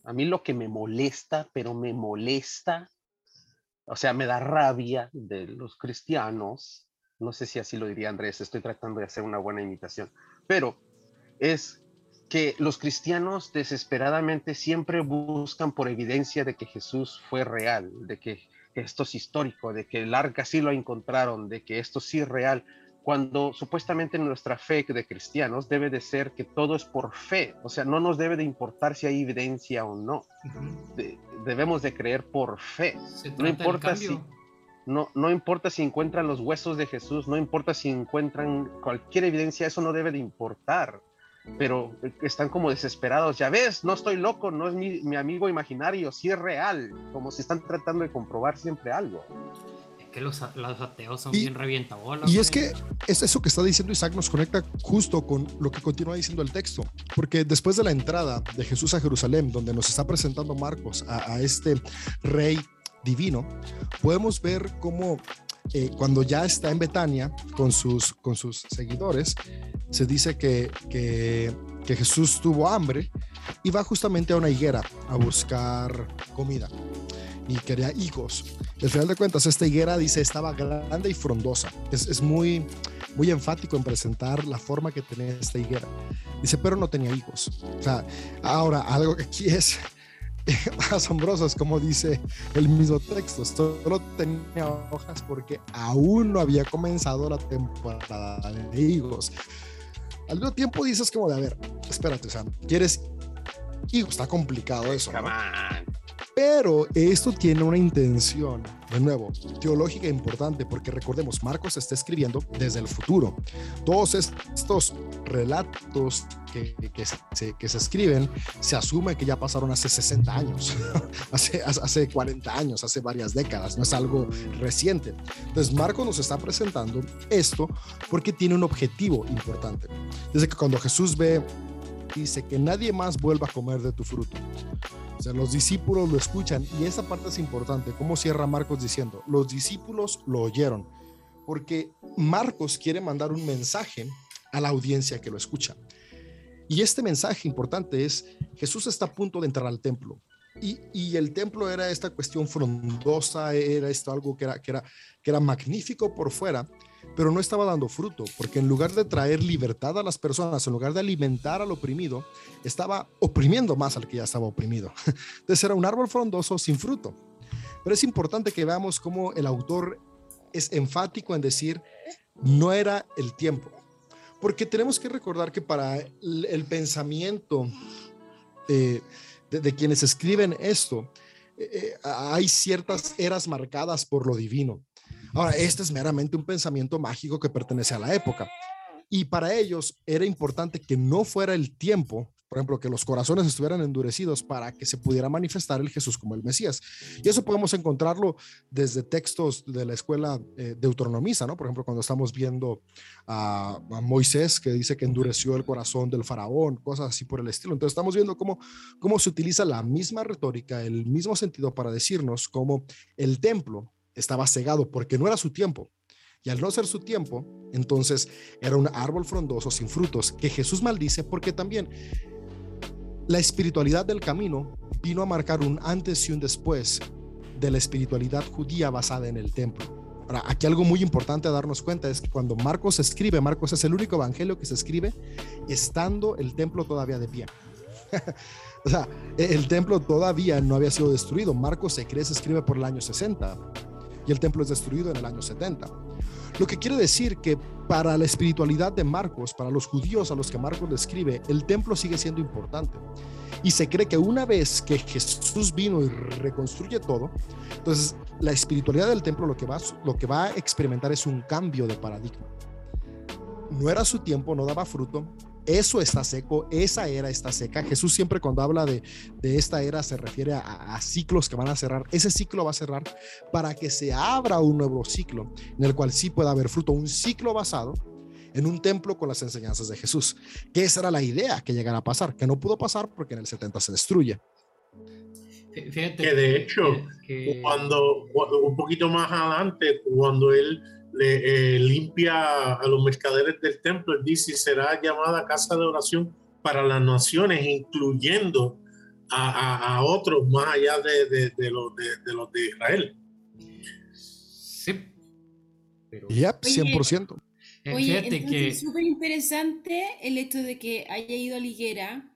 A mí lo que me molesta, pero me molesta o sea, me da rabia de los cristianos, no sé si así lo diría Andrés, estoy tratando de hacer una buena imitación, pero es que los cristianos desesperadamente siempre buscan por evidencia de que Jesús fue real, de que, esto es histórico, de que el arca sí lo encontraron, de que esto sí es real, cuando supuestamente nuestra fe de cristianos debe de ser que todo es por fe, o sea, no nos debe de importar si hay evidencia o no, debemos de creer por fe, no importa si no, no importa si encuentran los huesos de Jesús, no importa si encuentran cualquier evidencia, eso no debe de importar, pero están como desesperados, ya ves, no estoy loco, no es mi, mi amigo imaginario, sí es real, como si están tratando de comprobar siempre algo que los, ateos son bien revientabolas. Y es que es eso que está diciendo Isaac nos conecta justo con lo que continúa diciendo el texto, porque después de la entrada de Jesús a Jerusalén, donde nos está presentando Marcos a, este rey divino, podemos ver cómo eh, cuando ya está en Betania con sus, con sus seguidores, se dice que, que, que Jesús tuvo hambre y va justamente a una higuera a buscar comida y quería higos. Al final de cuentas, esta higuera dice estaba grande y frondosa. Es, es, muy, muy enfático en presentar la forma que tenía esta higuera. Dice, pero no tenía higos. O sea, ahora algo que aquí es <laughs> asombroso es como dice el mismo texto. Solo tenía hojas porque aún no había comenzado la temporada de higos. Al mismo tiempo dices como de, a ver, espérate, o sea, ¿quieres higos? Está complicado eso. ¿no? Pero esto tiene una intención, de nuevo, teológica importante, porque recordemos, Marcos está escribiendo desde el futuro. Todos estos relatos que, que, se, que se, escriben, se asume que ya pasaron hace 60 años, <laughs> hace, hace 40 años, hace varias décadas, no es algo reciente. Entonces, Marcos nos está presentando esto porque tiene un objetivo importante. Desde que cuando Jesús ve dice que nadie más vuelva a comer de tu fruto. O sea, los discípulos lo escuchan y esa parte es importante. ¿Cómo cierra Marcos diciendo? Los discípulos lo oyeron, porque Marcos quiere mandar un mensaje a la audiencia que lo escucha. Y este mensaje importante es, Jesús está a punto de entrar al templo. Y, y, el templo era esta cuestión frondosa, era esto algo que era, que, era, que era magnífico por fuera, pero no estaba dando fruto, porque en lugar de traer libertad a las personas, en lugar de alimentar al oprimido, estaba oprimiendo más al que ya estaba oprimido. <laughs> Entonces era un árbol frondoso sin fruto. Pero es importante que veamos cómo el autor es enfático en decir, no era el tiempo. Porque tenemos que recordar que para el, pensamiento eh, de, quienes escriben esto, eh, eh, hay ciertas eras marcadas por lo divino. Ahora, este es meramente un pensamiento mágico que pertenece a la época. Y para ellos era importante que no fuera el tiempo, por ejemplo, que los corazones estuvieran endurecidos para que se pudiera manifestar el Jesús como el Mesías. Y eso podemos encontrarlo desde textos de la escuela eh, deuteronomista, ¿no? Por ejemplo, cuando estamos viendo a, a, Moisés que dice que endureció el corazón del faraón, cosas así por el estilo. Entonces estamos viendo cómo, cómo se utiliza la misma retórica, el mismo sentido para decirnos cómo el templo estaba cegado porque no era su tiempo. Y al no ser su tiempo, entonces era un árbol frondoso sin frutos que Jesús maldice porque también la espiritualidad del camino vino a marcar un antes y un después de la espiritualidad judía basada en el templo. Ahora, aquí algo muy importante a darnos cuenta es que cuando Marcos escribe, Marcos es el único evangelio que se escribe estando el templo todavía de pie. <laughs> o sea, el templo todavía no había sido destruido. Marcos se cree, se escribe por el año 60 y el templo es destruido en el año 70. Lo que quiere decir que para la espiritualidad de Marcos, para los judíos a los que Marcos le escribe, el templo sigue siendo importante. Y se cree que una vez que Jesús vino y reconstruye todo, entonces la espiritualidad del templo lo que va a experimentar es un cambio de paradigma. No era su tiempo, no daba fruto, eso está seco, esa era está seca. Jesús siempre cuando habla de, esta era se refiere a, ciclos que van a cerrar. Ese ciclo va a cerrar para que se abra un nuevo ciclo en el cual sí pueda haber fruto, un ciclo basado en un templo con las enseñanzas de Jesús. Que esa era la idea que llegara a pasar, que no pudo pasar porque en el 70 se destruye. Fíjate que de hecho, cuando un poquito más adelante, cuando él le, eh, limpia a los mercaderes del templo. Él dice, será llamada casa de oración para las naciones, incluyendo a, a, otros más allá de, de, de, los, de, los de Israel. Sí. Pero... Yep, 100%. Oye, entonces es súper interesante el hecho de que haya ido a Liguera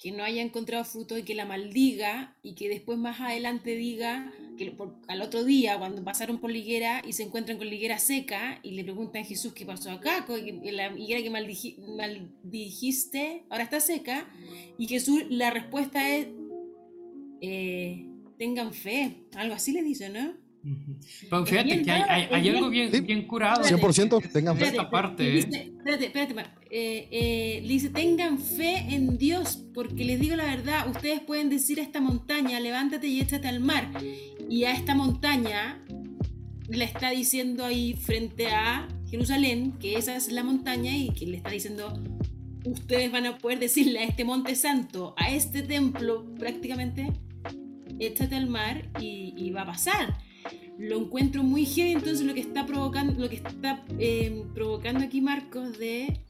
que no haya encontrado fruto y que la maldiga y que después más adelante diga que al otro día cuando pasaron por liguera y se encuentran con liguera seca y le preguntan a Jesús qué pasó acá, la higuera que maldijiste ahora está seca y Jesús la respuesta es eh, tengan fe, algo así le dice, ¿no? Pero fíjate que hay, hay, algo bien, bien curado. 100% tengan fe. Esta parte. espérate, espérate, eh, eh, dice, tengan fe en Dios, porque les digo la verdad, ustedes pueden decir a esta montaña, levántate y échate al mar. Y a esta montaña le está diciendo ahí frente a Jerusalén, que esa es la montaña y que le está diciendo, ustedes van a poder decirle a este monte santo, a este templo prácticamente, échate al mar y, va a pasar lo encuentro muy heavy, entonces lo que está provocando, lo que está eh, provocando aquí Marcos de,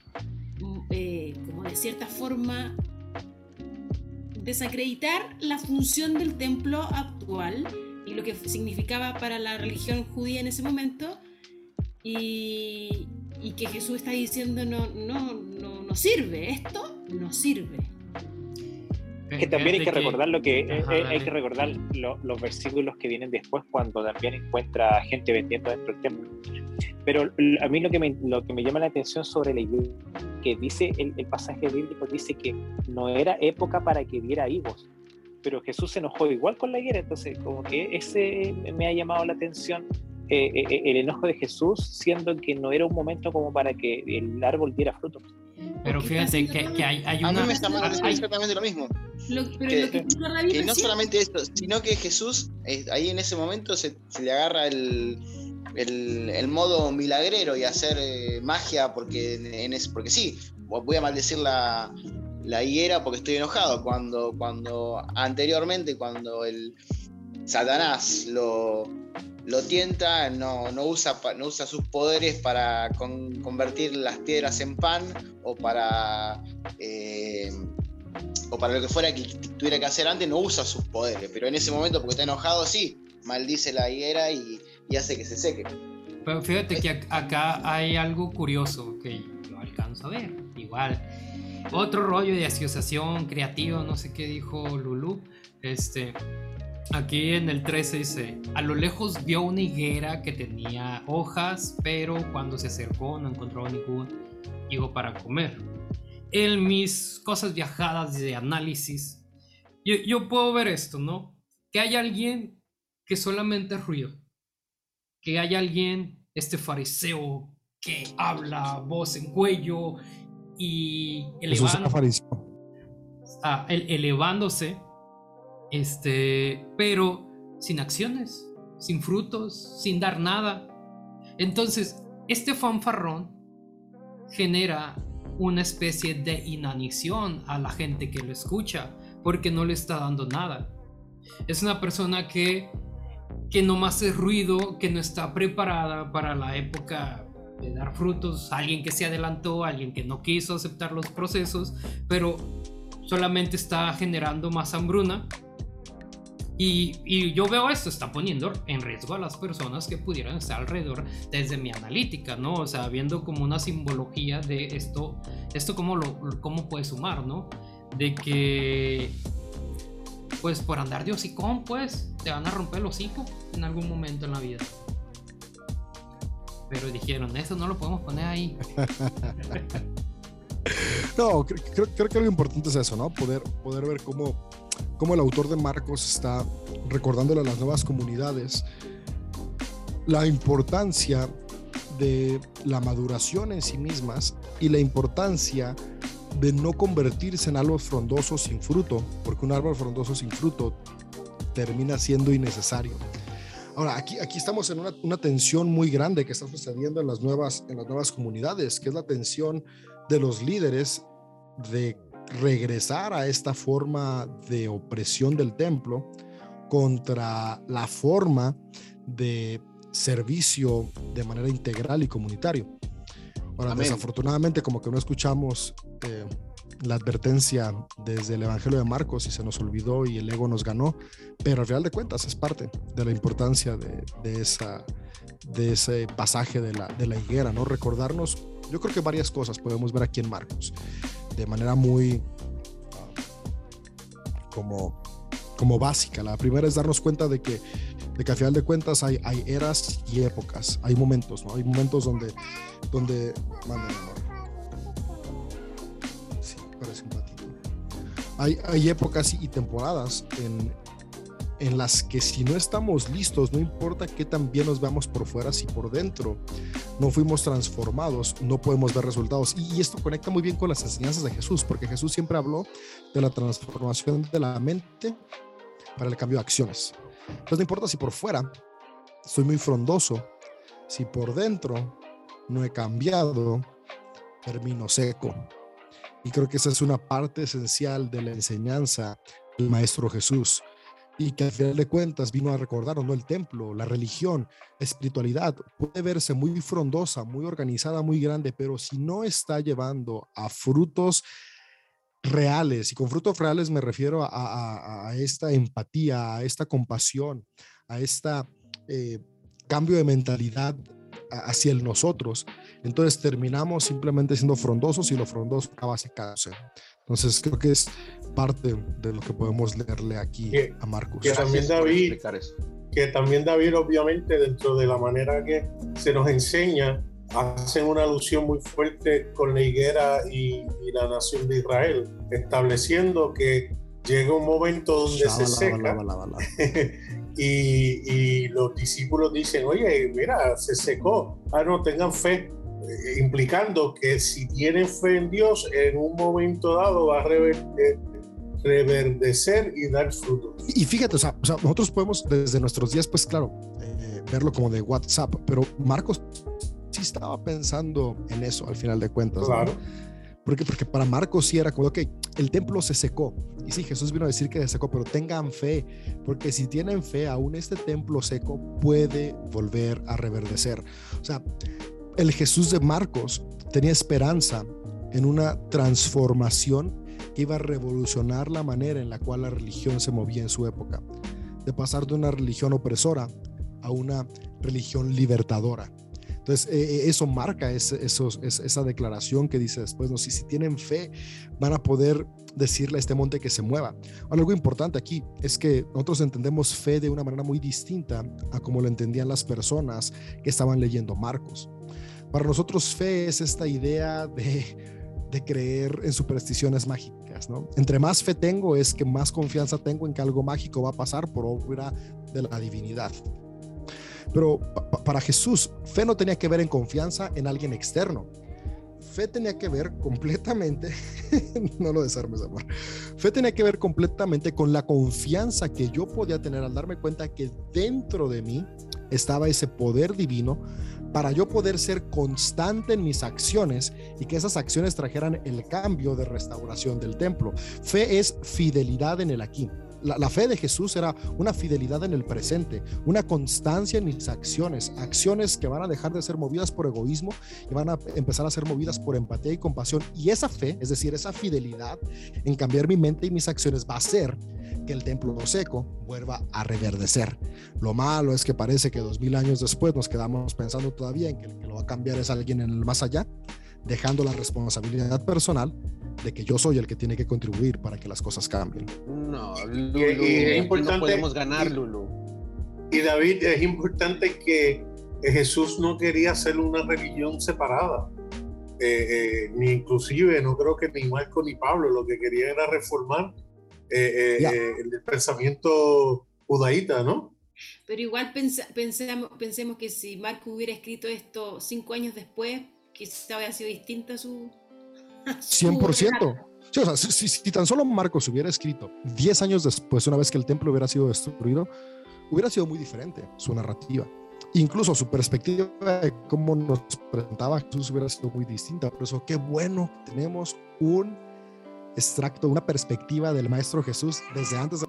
mm, eh, como de cierta forma, desacreditar la función del templo actual y lo que significaba para la religión judía en ese momento y, y que Jesús está diciendo no, no, no, no sirve, esto no sirve que también hay que recordar lo que eh, eh, hay que recordar los versículos que vienen después cuando también encuentra gente vendiendo dentro del templo. Pero a mí lo que me, lo que me llama la atención sobre la iglesia, que dice el, pasaje bíblico, dice que no era época para que diera higos, pero Jesús se enojó igual con la higuera, entonces como que ese me ha llamado la atención eh, el enojo de Jesús, siendo que no era un momento como para que el árbol diera frutos. Pero fíjate que, que hay, hay, una... A mí me está exactamente lo mismo. que, no solamente esto, sino que Jesús, eh, ahí en ese momento se, se le agarra el, el, el, modo milagrero y hacer eh, magia porque, en, es, porque sí, voy a maldecir la, la higuera porque estoy enojado. Cuando, cuando anteriormente, cuando el Satanás lo, lo tienta, no, no, usa, no usa sus poderes para convertir las piedras en pan o para, eh, o para lo que fuera que tuviera que hacer antes, no usa sus poderes, pero en ese momento, porque está enojado, sí, maldice la higuera y, hace que se seque. Pero fíjate que acá hay algo curioso que yo alcanzo a ver. Igual, otro rollo de asociación creativa, no sé qué dijo Lulu. Este, aquí en el 13 dice: A lo lejos vio una higuera que tenía hojas, pero cuando se acercó no encontró ningún higo para comer en mis cosas viajadas de análisis, yo, puedo ver esto, ¿no? Que hay alguien que solamente ruido. Que hay alguien, este fariseo, que habla voz en cuello y ah, elevándose, este, pero sin acciones, sin frutos, sin dar nada. Entonces, este fanfarrón genera una especie de inanición a la gente que lo escucha porque no le está dando nada. Es una persona que, que no más es ruido, que no está preparada para la época de dar frutos, alguien que se adelantó, alguien que no quiso aceptar los procesos, pero solamente está generando más hambruna y, yo veo esto, está poniendo en riesgo a las personas que pudieran estar alrededor desde mi analítica, ¿no? O sea, viendo como una simbología de esto, esto cómo, lo, cómo puede sumar, ¿no? De que, pues por andar de hocicón, pues, te van a romper el hocico en algún momento en la vida. Pero dijeron, eso no lo podemos poner ahí. <laughs> no, creo, creo, que lo importante es eso, ¿no? Poder, poder ver cómo cómo el autor de Marcos está recordándole a las nuevas comunidades la importancia de la maduración en sí mismas y la importancia de no convertirse en árboles frondosos sin fruto, porque un árbol frondoso sin fruto termina siendo innecesario. Ahora, aquí, aquí estamos en una, una, tensión muy grande que está sucediendo en las, nuevas, en las nuevas comunidades, que es la tensión de los líderes de regresar a esta forma de opresión del templo contra la forma de servicio de manera integral y comunitario. Ahora, desafortunadamente, como que no escuchamos eh, la advertencia desde el Evangelio de Marcos y se nos olvidó y el ego nos ganó, pero al final de cuentas es parte de la importancia de, esa, de ese pasaje de la, de la higuera, ¿no? Recordarnos, yo creo que varias cosas podemos ver aquí en Marcos de manera muy como, como básica. La primera es darnos cuenta de que, de que al final de cuentas hay, eras y épocas, hay momentos, ¿no? Hay momentos donde, donde, Hay, hay épocas y temporadas en, en las que si no estamos listos, no importa qué tan bien nos veamos por fuera, si por dentro no fuimos transformados, no podemos ver resultados. Y, esto conecta muy bien con las enseñanzas de Jesús, porque Jesús siempre habló de la transformación de la mente para el cambio de acciones. Entonces no importa si por fuera soy muy frondoso, si por dentro no he cambiado, termino seco. Y creo que esa es una parte esencial de la enseñanza del Maestro Jesús y que al final de cuentas vino a recordarnos, ¿no? El templo, la religión, la espiritualidad puede verse muy frondosa, muy organizada, muy grande, pero si no está llevando a frutos reales, y con frutos reales me refiero a, esta empatía, a esta compasión, a este cambio de mentalidad hacia el nosotros, entonces terminamos simplemente siendo frondosos y lo frondoso acaba secándose. Entonces creo que es parte de lo que podemos leerle aquí a Marcos. Que también David, que también David obviamente dentro de la manera que se nos enseña, hacen una alusión muy fuerte con la higuera y, la nación de Israel, estableciendo que llega un momento donde se seca <laughs> y, y, los discípulos dicen, oye, mira, se secó, ah, no, tengan fe, eh, implicando que si tienen fe en Dios, en un momento dado va a reverdecer y dar fruto. Y fíjate, o sea, nosotros podemos desde nuestros días, pues claro, eh, verlo como de WhatsApp, pero Marcos sí estaba pensando en eso al final de cuentas. Claro. Porque, porque para Marcos sí era como, ok, el templo se secó. Y sí, Jesús vino a decir que se secó, pero tengan fe, porque si tienen fe, aún este templo seco puede volver a reverdecer. O sea, el Jesús de Marcos tenía esperanza en una transformación que iba a revolucionar la manera en la cual la religión se movía en su época, de pasar de una religión opresora a una religión libertadora. Entonces, eh, eh, eso marca esa declaración que dice después, no, si, tienen fe, van a poder decirle a este monte que se mueva. algo importante aquí es que nosotros entendemos fe de una manera muy distinta a como lo entendían las personas que estaban leyendo Marcos. Para nosotros fe es esta idea de, creer en supersticiones mágicas. Entre más fe tengo es que más confianza tengo en que algo mágico va a pasar por obra de la divinidad. Pero para Jesús, fe no tenía que ver en confianza en alguien externo. Fe tenía que ver completamente, <laughs> no lo desarmes, amor. Fe tenía que ver completamente con la confianza que yo podía tener al darme cuenta que dentro de mí estaba ese poder divino para yo poder ser constante en mis acciones y que esas acciones trajeran el cambio de restauración del templo. Fe es fidelidad en el aquí la, fe de Jesús era una fidelidad en el presente, una constancia en mis acciones, acciones que van a dejar de ser movidas por egoísmo y van a empezar a ser movidas por empatía y compasión. Y esa fe, es decir, esa fidelidad en cambiar mi mente y mis acciones va a hacer que el templo seco vuelva a reverdecer. Lo malo es que parece que dos mil años después nos quedamos pensando todavía en que el que lo va a cambiar es alguien en el más allá, dejando la responsabilidad personal de que yo soy el que tiene que contribuir para que las cosas cambien. No, Lulu, es importante, no podemos ganar, Lulu. Y David, es importante que Jesús no quería ser una religión separada. Eh, eh, ni inclusive, no creo que ni Marco ni Pablo, lo que quería era reformar eh, el pensamiento judaíta, ¿no? Pero igual pensemos, pensemos que si Marco hubiera escrito esto cinco años después, quizá habría sido distinta su, 100%. Sí, o sea, si, tan solo Marcos hubiera escrito 10 años después, una vez que el templo hubiera sido destruido, hubiera sido muy diferente su narrativa. Incluso su perspectiva de cómo nos presentaba Jesús hubiera sido muy distinta. Por eso, qué bueno tenemos un extracto, una perspectiva del Maestro Jesús desde antes de...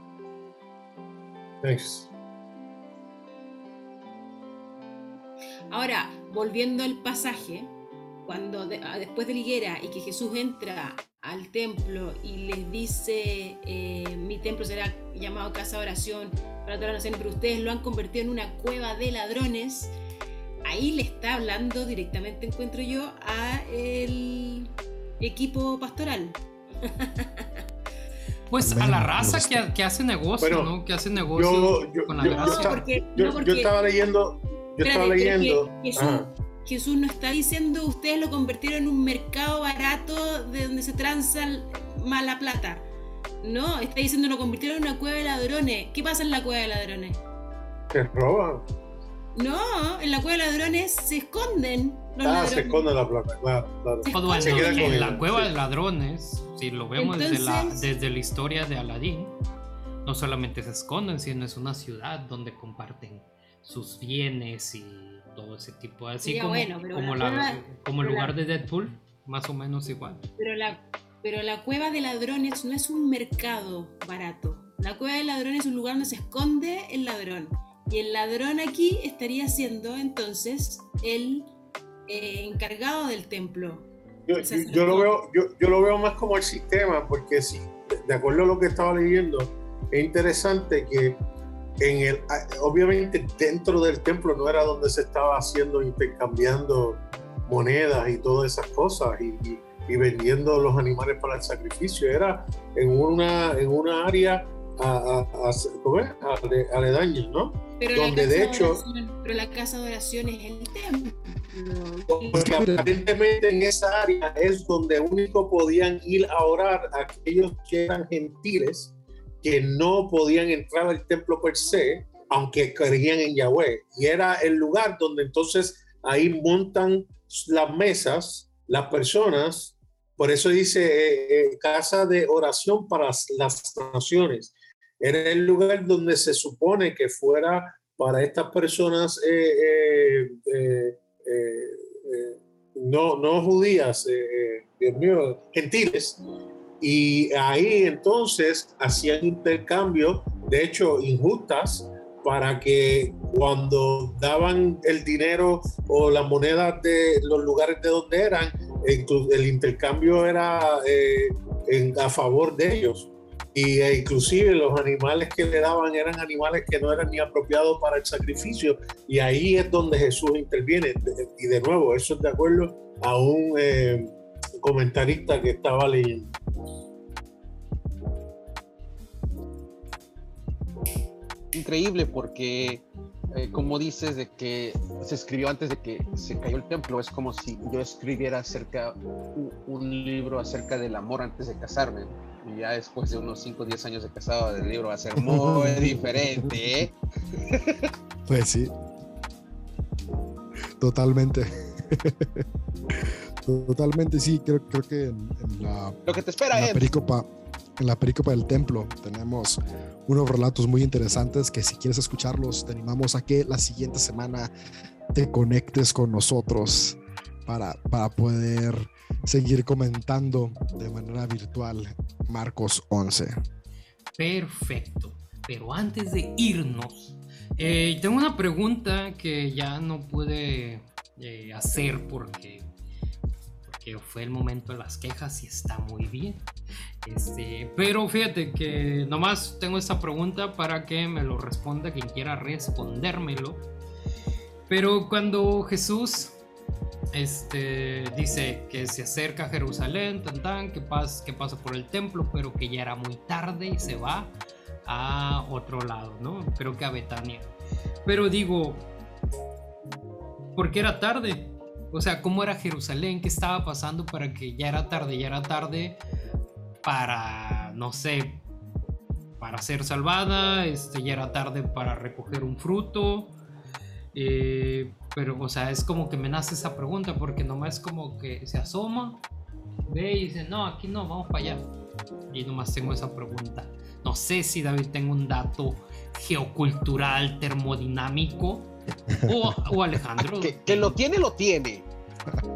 Ahora, volviendo al pasaje, cuando ah, después de la higuera y que Jesús entra al templo y les dice, eh, mi templo será llamado casa de oración para todas las naciones, pero ustedes lo han convertido en una cueva de ladrones, ahí le está hablando directamente, encuentro yo, a el equipo pastoral. <laughs> Pues a la raza que, hace negocio, ¿no? Que hace negocio con la gracia. Yo, estaba leyendo, yo estaba leyendo. Jesús no está diciendo ustedes lo convirtieron en un mercado barato de donde se transa mala plata. No, está diciendo lo convirtieron en una cueva de ladrones. ¿Qué pasa en la cueva de ladrones? Se roban. No, en la cueva de ladrones se esconden. Los ah, se esconde la plata, claro. en la cueva de ladrones, si lo vemos desde, la, desde la historia de Aladín, no solamente se esconden, sino es una ciudad donde comparten sus bienes y todo ese tipo, así como, como, como el lugar de Deadpool, más o menos igual. Pero la, pero la cueva de ladrones no es un mercado barato. La cueva de ladrones es un lugar donde se esconde el ladrón. Y el ladrón aquí estaría siendo entonces el eh, encargado del templo. Yo, yo, lo veo, yo, yo, lo veo más como el sistema, porque si, de acuerdo a lo que estaba leyendo, es interesante que en el, ah, obviamente dentro del templo no era donde se estaba haciendo, intercambiando monedas y todas esas cosas y, vendiendo los animales para el sacrificio, era en una, en una área a, a, aledaña, ¿no? Pero donde de, hecho... pero la casa de oración es el templo. Porque aparentemente en esa área es donde único podían ir a orar aquellos que eran gentiles que no podían entrar al templo per se, aunque creían en Yahweh. Y era el lugar donde entonces ahí montan las mesas, las personas, por eso dice eh, eh, casa de oración para las naciones. Era el lugar donde se supone que fuera para estas personas eh, no, no judías, Dios mío, gentiles, y ahí entonces hacían intercambio, de hecho injustas, para que cuando daban el dinero o las monedas de los lugares de donde eran, el intercambio era eh, en, a favor de ellos. Y e inclusive los animales que le daban eran animales que no eran ni apropiados para el sacrificio. Y ahí es donde Jesús interviene. Y de nuevo, eso es de acuerdo a un eh, comentarista que estaba leyendo. Increíble porque eh, como dices, de que se escribió antes de que se cayó el templo, es como si yo escribiera acerca, un, libro acerca del amor antes de casarme. Y ya después de unos 5 o 10 años de casado, el libro va a ser muy <laughs> diferente. ¿eh? Pues sí. Totalmente. <laughs> Totalmente, sí, creo, creo que en, la, Lo que te espera, en la pericopa en la pericopa del templo tenemos unos relatos muy interesantes que si quieres escucharlos te animamos a que la siguiente semana te conectes con nosotros para, para poder seguir comentando de manera virtual Marcos 11. Perfecto, pero antes de irnos, eh, tengo una pregunta que ya no pude eh, hacer porque que fue el momento de las quejas y está muy bien. Este, pero fíjate que nomás tengo esta pregunta para que me lo responda quien quiera respondérmelo. Pero cuando Jesús este, dice que se acerca a Jerusalén, tan, tan, que, pasa, que pasa por el templo, pero que ya era muy tarde y se va a otro lado, ¿no? Creo que a Betania. Pero digo, ¿por qué era tarde? O sea, ¿cómo era Jerusalén? ¿Qué estaba pasando para que ya era tarde, ya era tarde para, no sé, para ser salvada? Este, ya era tarde para recoger un fruto. Eh, pero, o sea, es como que me nace esa pregunta porque nomás como que se asoma, ve y dice, no, aquí no, vamos para allá. Y nomás tengo esa pregunta. No sé si David tengo un dato geocultural, termodinámico o, Alejandro. <laughs> que, lo tiene, lo tiene.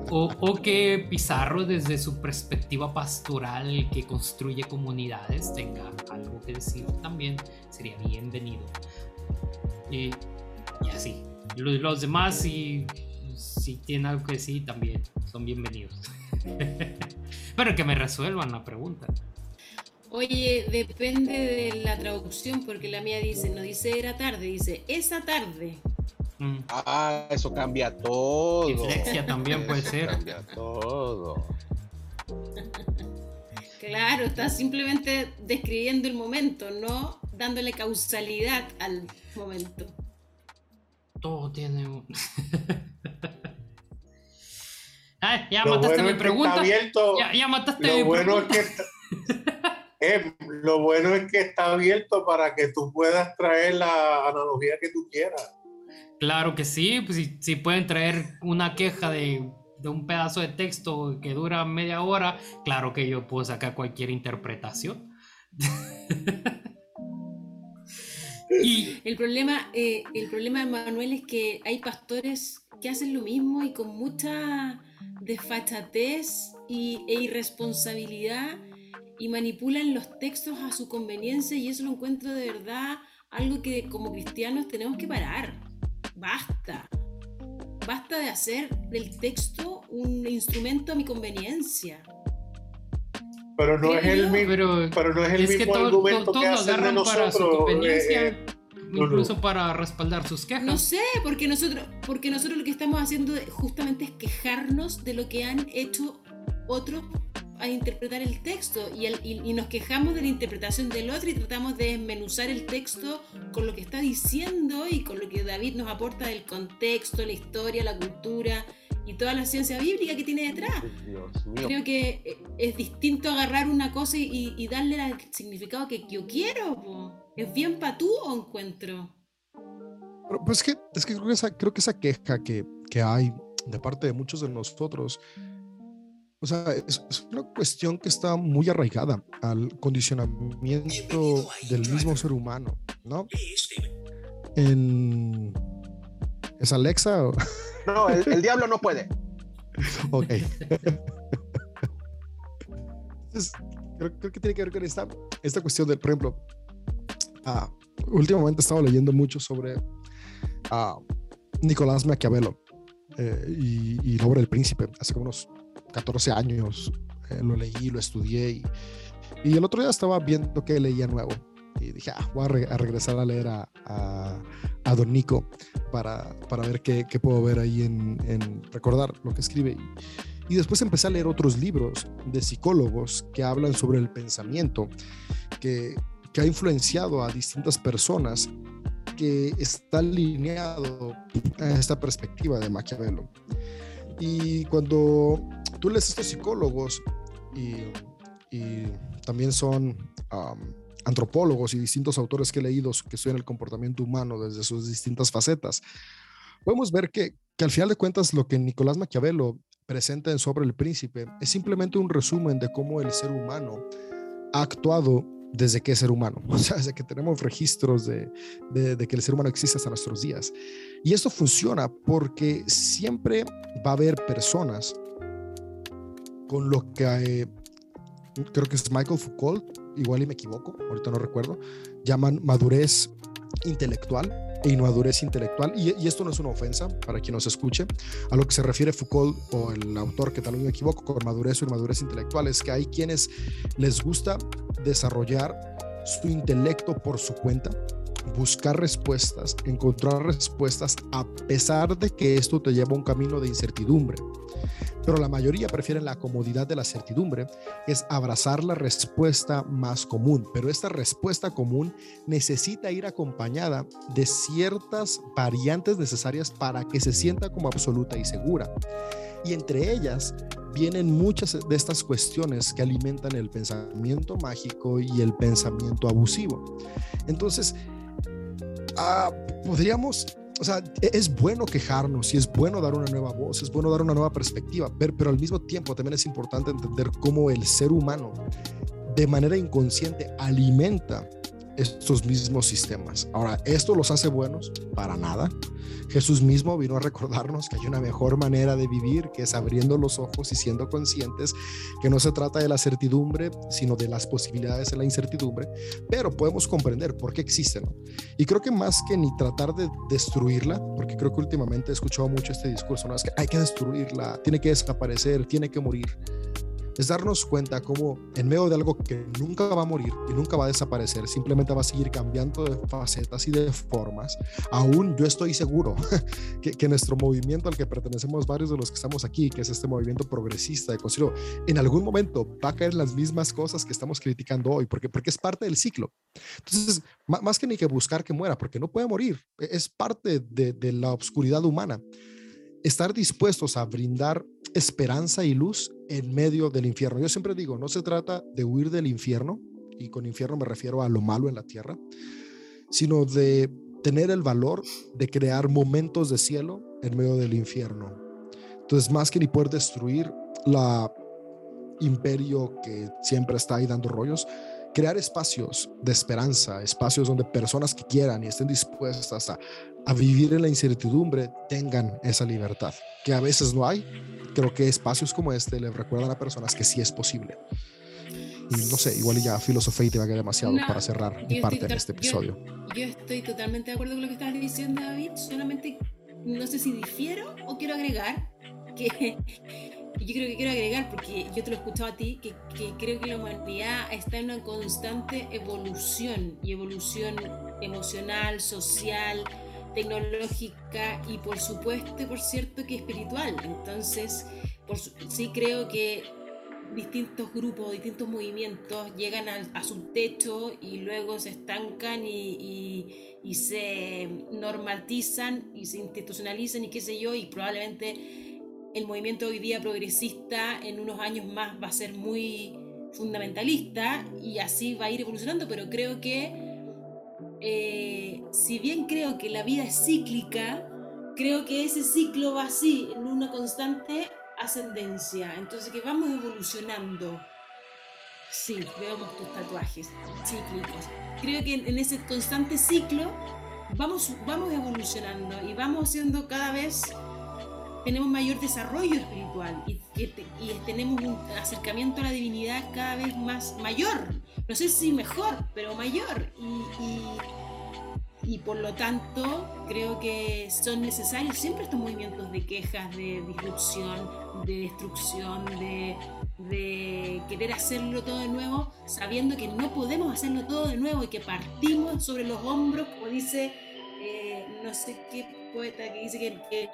O, que Pizarro, desde su perspectiva pastoral que construye comunidades, tenga algo que decir también, sería bienvenido. Y, así. Los, demás, si, si tienen algo que decir, también son bienvenidos. <laughs> Pero que me resuelvan la pregunta. Oye, depende de la traducción, porque la mía dice, no dice era tarde, dice esa tarde. Mm. Ah, eso cambia todo. Dislexia también puede ser. Cambia todo. Claro, está simplemente describiendo el momento, no dándole causalidad al momento. Todo tiene un... <laughs> ya mataste mi pregunta. ya, mataste lo bueno Es que eh, lo bueno es que está abierto para que tú puedas traer la analogía que tú quieras. Claro que sí, pues si, pueden traer una queja de, un pedazo de texto que dura media hora, claro que yo puedo sacar cualquier interpretación. <laughs> el problema, eh, el problema de Manuel es que hay pastores que hacen lo mismo y con mucha desfachatez y, e irresponsabilidad y manipulan los textos a su conveniencia y eso lo encuentro de verdad algo que como cristianos tenemos que parar basta. Basta de hacer del texto un instrumento a mi conveniencia. Pero no es el mismo, pero, no es el mismo que argumento que hacen de nosotros. Para su conveniencia, eh, incluso para respaldar sus quejas. No sé, porque nosotros, porque nosotros lo que estamos haciendo justamente es quejarnos de lo que han hecho otros a interpretar el texto y, y, nos quejamos de la interpretación del otro y tratamos de desmenuzar el texto con lo que está diciendo y con lo que David nos aporta del contexto, la historia, la cultura y toda la ciencia bíblica que tiene detrás. Creo que eh, es distinto agarrar una cosa y, darle el significado que yo quiero. Es bien patú o encuentro. pues que, es que creo que esa, creo que esa queja que, que hay de parte de muchos de nosotros o sea, es, una cuestión que está muy arraigada al condicionamiento del mismo ser humano, ¿no? En... ¿Es Alexa? O? No, el, diablo no puede. <laughs> Ok. Entonces, creo, que tiene que ver con esta, esta cuestión de, por ejemplo, ah, últimamente he estado leyendo mucho sobre ah, Nicolás Maquiavelo eh, y, y la obra del príncipe, hace como unos 14 años eh, lo leí, lo estudié y, y, el otro día estaba viendo que leía nuevo y dije, ah, voy a, regresar a leer a, a, Don Nico para, para ver qué, qué, puedo ver ahí en, en, recordar lo que escribe. Y después empecé a leer otros libros de psicólogos que hablan sobre el pensamiento, que, que ha influenciado a distintas personas que está alineado a esta perspectiva de Maquiavelo. Y cuando tú lees estos psicólogos y, y también son antropólogos y distintos autores que he leído que estudian el comportamiento humano desde sus distintas facetas, podemos ver que, que al final de cuentas lo que Nicolás Maquiavelo presenta en Sobre el Príncipe es simplemente un resumen de cómo el ser humano ha actuado desde que es ser humano, <laughs> o sea, desde que tenemos registros de, de, que el ser humano existe hasta nuestros días. Y esto funciona porque siempre va a haber personas con lo que eh, creo que es Michael Foucault, igual y me equivoco, ahorita no recuerdo, llaman madurez intelectual e inmadurez intelectual. Y, y, esto no es una ofensa para quien nos escuche. A lo que se refiere Foucault o el autor, que tal vez me equivoco, con madurez o inmadurez intelectual, es que hay quienes les gusta desarrollar su intelecto por su cuenta, buscar respuestas, encontrar respuestas a pesar de que esto te lleva a un camino de incertidumbre pero la mayoría prefieren la comodidad de la certidumbre, es abrazar la respuesta más común, pero esta respuesta común necesita ir acompañada de ciertas variantes necesarias para que se sienta como absoluta y segura. Y entre ellas vienen muchas de estas cuestiones que alimentan el pensamiento mágico y el pensamiento abusivo. Entonces, ah, podríamos o sea, e-, es bueno quejarnos y es bueno dar una nueva voz, es bueno dar una nueva perspectiva, pero, pero al mismo tiempo también es importante entender cómo el ser humano de manera inconsciente alimenta estos mismos sistemas. Ahora, ¿esto los hace buenos? Para nada. Jesús mismo vino a recordarnos que hay una mejor manera de vivir, que es abriendo los ojos y siendo conscientes que no se trata de la certidumbre, sino de las posibilidades en la incertidumbre, pero podemos comprender por qué existen. Y creo que más que ni tratar de destruirla, porque creo que últimamente he escuchado mucho este discurso, ¿no? es que hay que destruirla, tiene que desaparecer, tiene que morir es darnos cuenta cómo en medio de algo que nunca va a morir y nunca va a desaparecer, simplemente va a seguir cambiando de facetas y de formas, aún yo estoy seguro <laughs> que, que nuestro movimiento al que pertenecemos varios de los que estamos aquí, que es este movimiento progresista de concilio, en algún momento va a caer las mismas cosas que estamos criticando hoy, porque, porque es parte del ciclo. Entonces, más que ni que buscar que muera, porque no puede morir, e, es parte de, de la oscuridad humana estar dispuestos a brindar esperanza y luz en medio del infierno. Yo siempre digo, no se trata de huir del infierno, y con infierno me refiero a lo malo en la tierra, sino de tener el valor de crear momentos de cielo en medio del infierno. Entonces, más que ni poder destruir la imperio que siempre está ahí dando rollos, crear espacios de esperanza, espacios donde personas que quieran y estén dispuestas a, a vivir en la incertidumbre tengan esa libertad, que a veces no hay. Creo que espacios como este le recuerdan a personas que sí es posible. Y no sé, igual ya filosofía y te va a quedar demasiado para cerrar mi parte de este episodio. Yo, estoy totalmente de acuerdo con lo que estabas diciendo, David. Solamente no sé si difiero o quiero agregar que <laughs> yo creo que quiero agregar, porque yo te lo he escuchado a ti, que, que, creo que la humanidad está en una constante evolución y evolución emocional, social, tecnológica y por supuesto, por cierto, que espiritual. Entonces, sí creo que distintos grupos, distintos movimientos llegan a, su techo y luego se estancan y, y, se normatizan y se institucionalizan y qué sé yo, y probablemente el movimiento hoy día progresista en unos años más va a ser muy fundamentalista y así va a ir evolucionando, pero creo que eh, si bien creo que la vida es cíclica, creo que ese ciclo va así, en una constante ascendencia. Entonces que vamos evolucionando. Sí, veamos tus tatuajes cíclicos. Creo que en, ese constante ciclo vamos, vamos evolucionando y vamos siendo cada vez tenemos mayor desarrollo espiritual y, tenemos un acercamiento a la divinidad cada vez más mayor. No sé si mejor, pero mayor. Y, y, por lo tanto, creo que son necesarios siempre estos movimientos de quejas, de disrupción, de destrucción, de, querer hacerlo todo de nuevo, sabiendo que no podemos hacerlo todo de nuevo y que partimos sobre los hombros, como dice, eh, no sé qué poeta que dice que,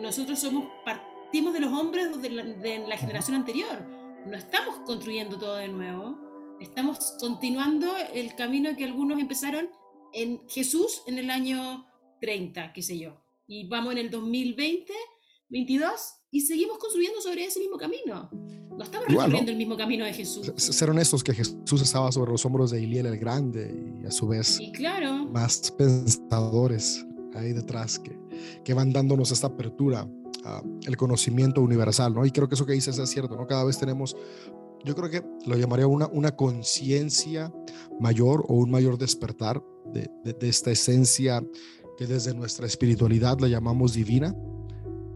nosotros somos partimos de los hombres de la, de la generación anterior. No estamos construyendo todo de nuevo, estamos continuando el camino que algunos empezaron en Jesús en el año 30, qué sé yo. Y vamos en el 2020, 22 y seguimos construyendo sobre ese mismo camino. No estamos recorriendo el mismo camino de Jesús. Ser honestos que Jesús estaba sobre los hombros de Iliel el Grande y a su vez y claro. más pensadores ahí detrás que, que van dándonos esta apertura el conocimiento universal, ¿no? Y creo que eso que dices es cierto, ¿no? Cada vez tenemos, yo creo que lo llamaría una, una conciencia mayor o un mayor despertar de, de, esta esencia que desde nuestra espiritualidad la llamamos divina,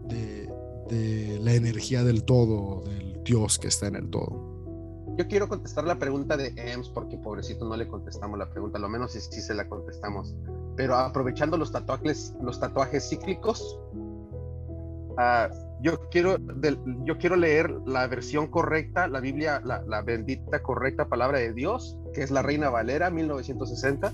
de, la energía del todo, del Dios que está en el todo. Yo quiero contestar la pregunta de Ems porque pobrecito no le contestamos la pregunta, lo menos sí, sí se la contestamos. Pero aprovechando los tatuajes, cíclicos, yo, quiero yo quiero leer la versión correcta, la Biblia, la, la bendita correcta palabra de Dios, que es la Reina Valera 1960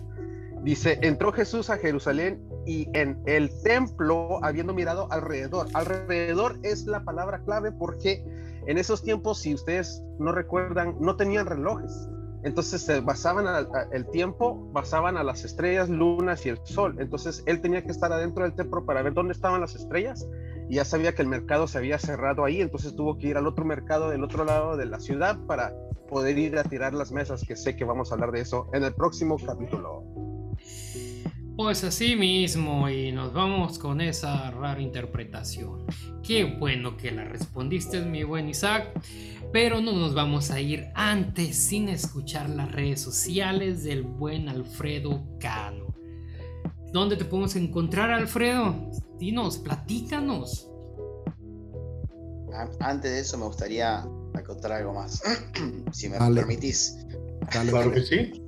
Dice, entró Jesús a Jerusalén y en el templo, habiendo mirado alrededor. Alrededor es la palabra clave porque en esos tiempos, si ustedes no recuerdan, no tenían relojes. Entonces se basaban el tiempo, basaban a las estrellas, lunas y el sol. Entonces él tenía que estar adentro del templo para ver dónde estaban las estrellas y ya sabía que el mercado se había cerrado ahí, entonces tuvo que ir al otro mercado del otro lado de la ciudad para poder ir a tirar las mesas, que sé que vamos a hablar de eso en el próximo capítulo. Pues así mismo, y nos vamos con esa rara interpretación. Qué bueno que la respondiste, mi buen Isaac, pero no nos vamos a ir antes sin escuchar las redes sociales del buen Alfredo Cano. ¿Dónde te podemos encontrar, Alfredo? Dinos, platícanos. Antes de eso me gustaría acotar algo más, <clears throat> si me permitís. claro que sí.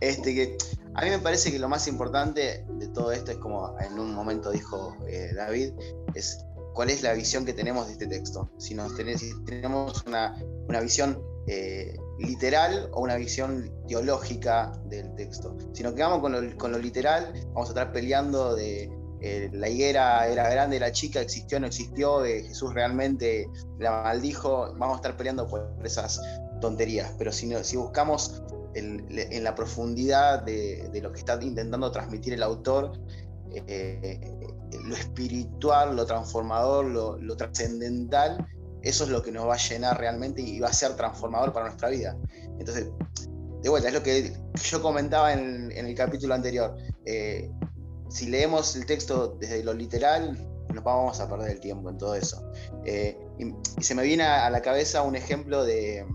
Este que a mí me parece que lo más importante de todo esto es como en un momento dijo eh, David, es cuál es la visión que tenemos de este texto. Si, nos tenemos una, visión eh, literal o una visión teológica del texto. Si nos quedamos con lo, literal, vamos a estar peleando de eh, la higuera era grande, la chica existió, no existió, de Jesús realmente la maldijo, vamos a estar peleando por esas tonterías. Pero si, si buscamos en la profundidad de, lo que está intentando transmitir el autor, eh, lo espiritual, lo transformador, lo, trascendental, eso es lo que nos va a llenar realmente y va a ser transformador para nuestra vida. Entonces, de vuelta, es lo que yo comentaba en, el capítulo anterior. Eh, si leemos el texto desde lo literal, nos vamos a perder el tiempo en todo eso. Eh, y, se me viene a, la cabeza un ejemplo de,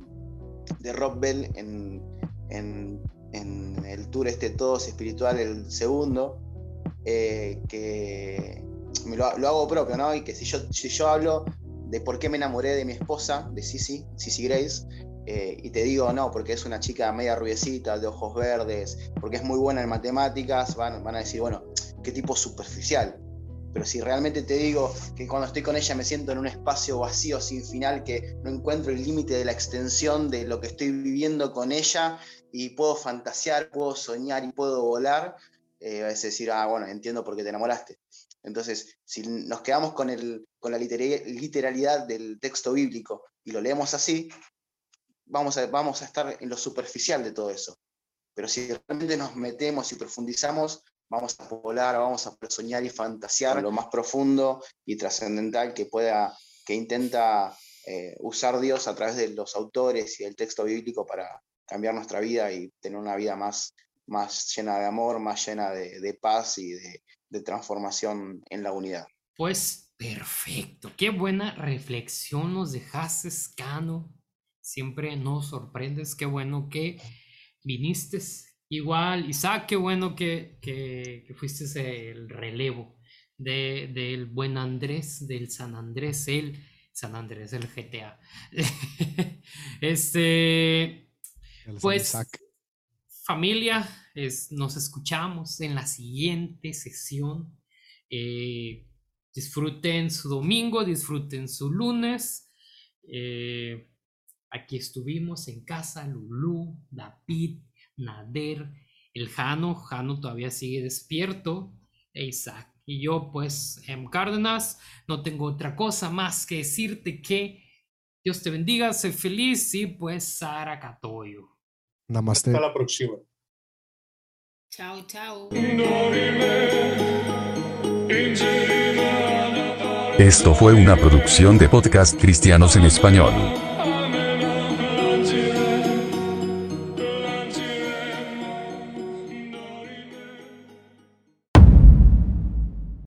de Bell en, en, el tour este Todos Espiritual, el segundo, eh, que me lo, hago propio, ¿no? Y que si yo, si yo hablo de por qué me enamoré de mi esposa, de Sisi, Sisi Grace, eh, y te digo, no, porque es una chica media rubiecita, de ojos verdes, porque es muy buena en matemáticas, van, van a decir, bueno, qué tipo superficial. Pero si realmente te digo que cuando estoy con ella me siento en un espacio vacío, sin final, que no encuentro el límite de la extensión de lo que estoy viviendo con ella y puedo fantasear, puedo soñar y puedo volar, eh, es decir, ah, bueno, entiendo por qué te enamoraste. Entonces, si nos quedamos con, el, con la literalidad del texto bíblico y lo leemos así, vamos a, vamos a estar en lo superficial de todo eso. Pero si realmente nos metemos y profundizamos, vamos a volar, vamos a soñar y fantasear lo más profundo y trascendental que pueda, que intenta eh, usar Dios a través de los autores y el texto bíblico para cambiar nuestra vida y tener una vida más, más llena de amor, más llena de, paz y de, de transformación en la unidad. Pues perfecto, qué buena reflexión nos dejaste, Cano. Siempre nos sorprendes, qué bueno que viniste Igual, Isaac, qué bueno que, que, fuiste el relevo de, del buen Andrés, del San Andrés, el San Andrés, <laughs> el GTA. este, pues, familia, nos escuchamos en la siguiente sesión. Eh, disfruten su domingo, disfruten su lunes. Eh, Aquí estuvimos en casa, Lulú, David, Nader, el Jano, Jano todavía sigue despierto, e Isaac. Y yo, pues, en Cárdenas, no tengo otra cosa más que decirte que Dios te bendiga, sé feliz y pues, Sara Catoyo. Namaste. Hasta la próxima. Chao, chao. Esto fue una producción de podcast cristianos en español.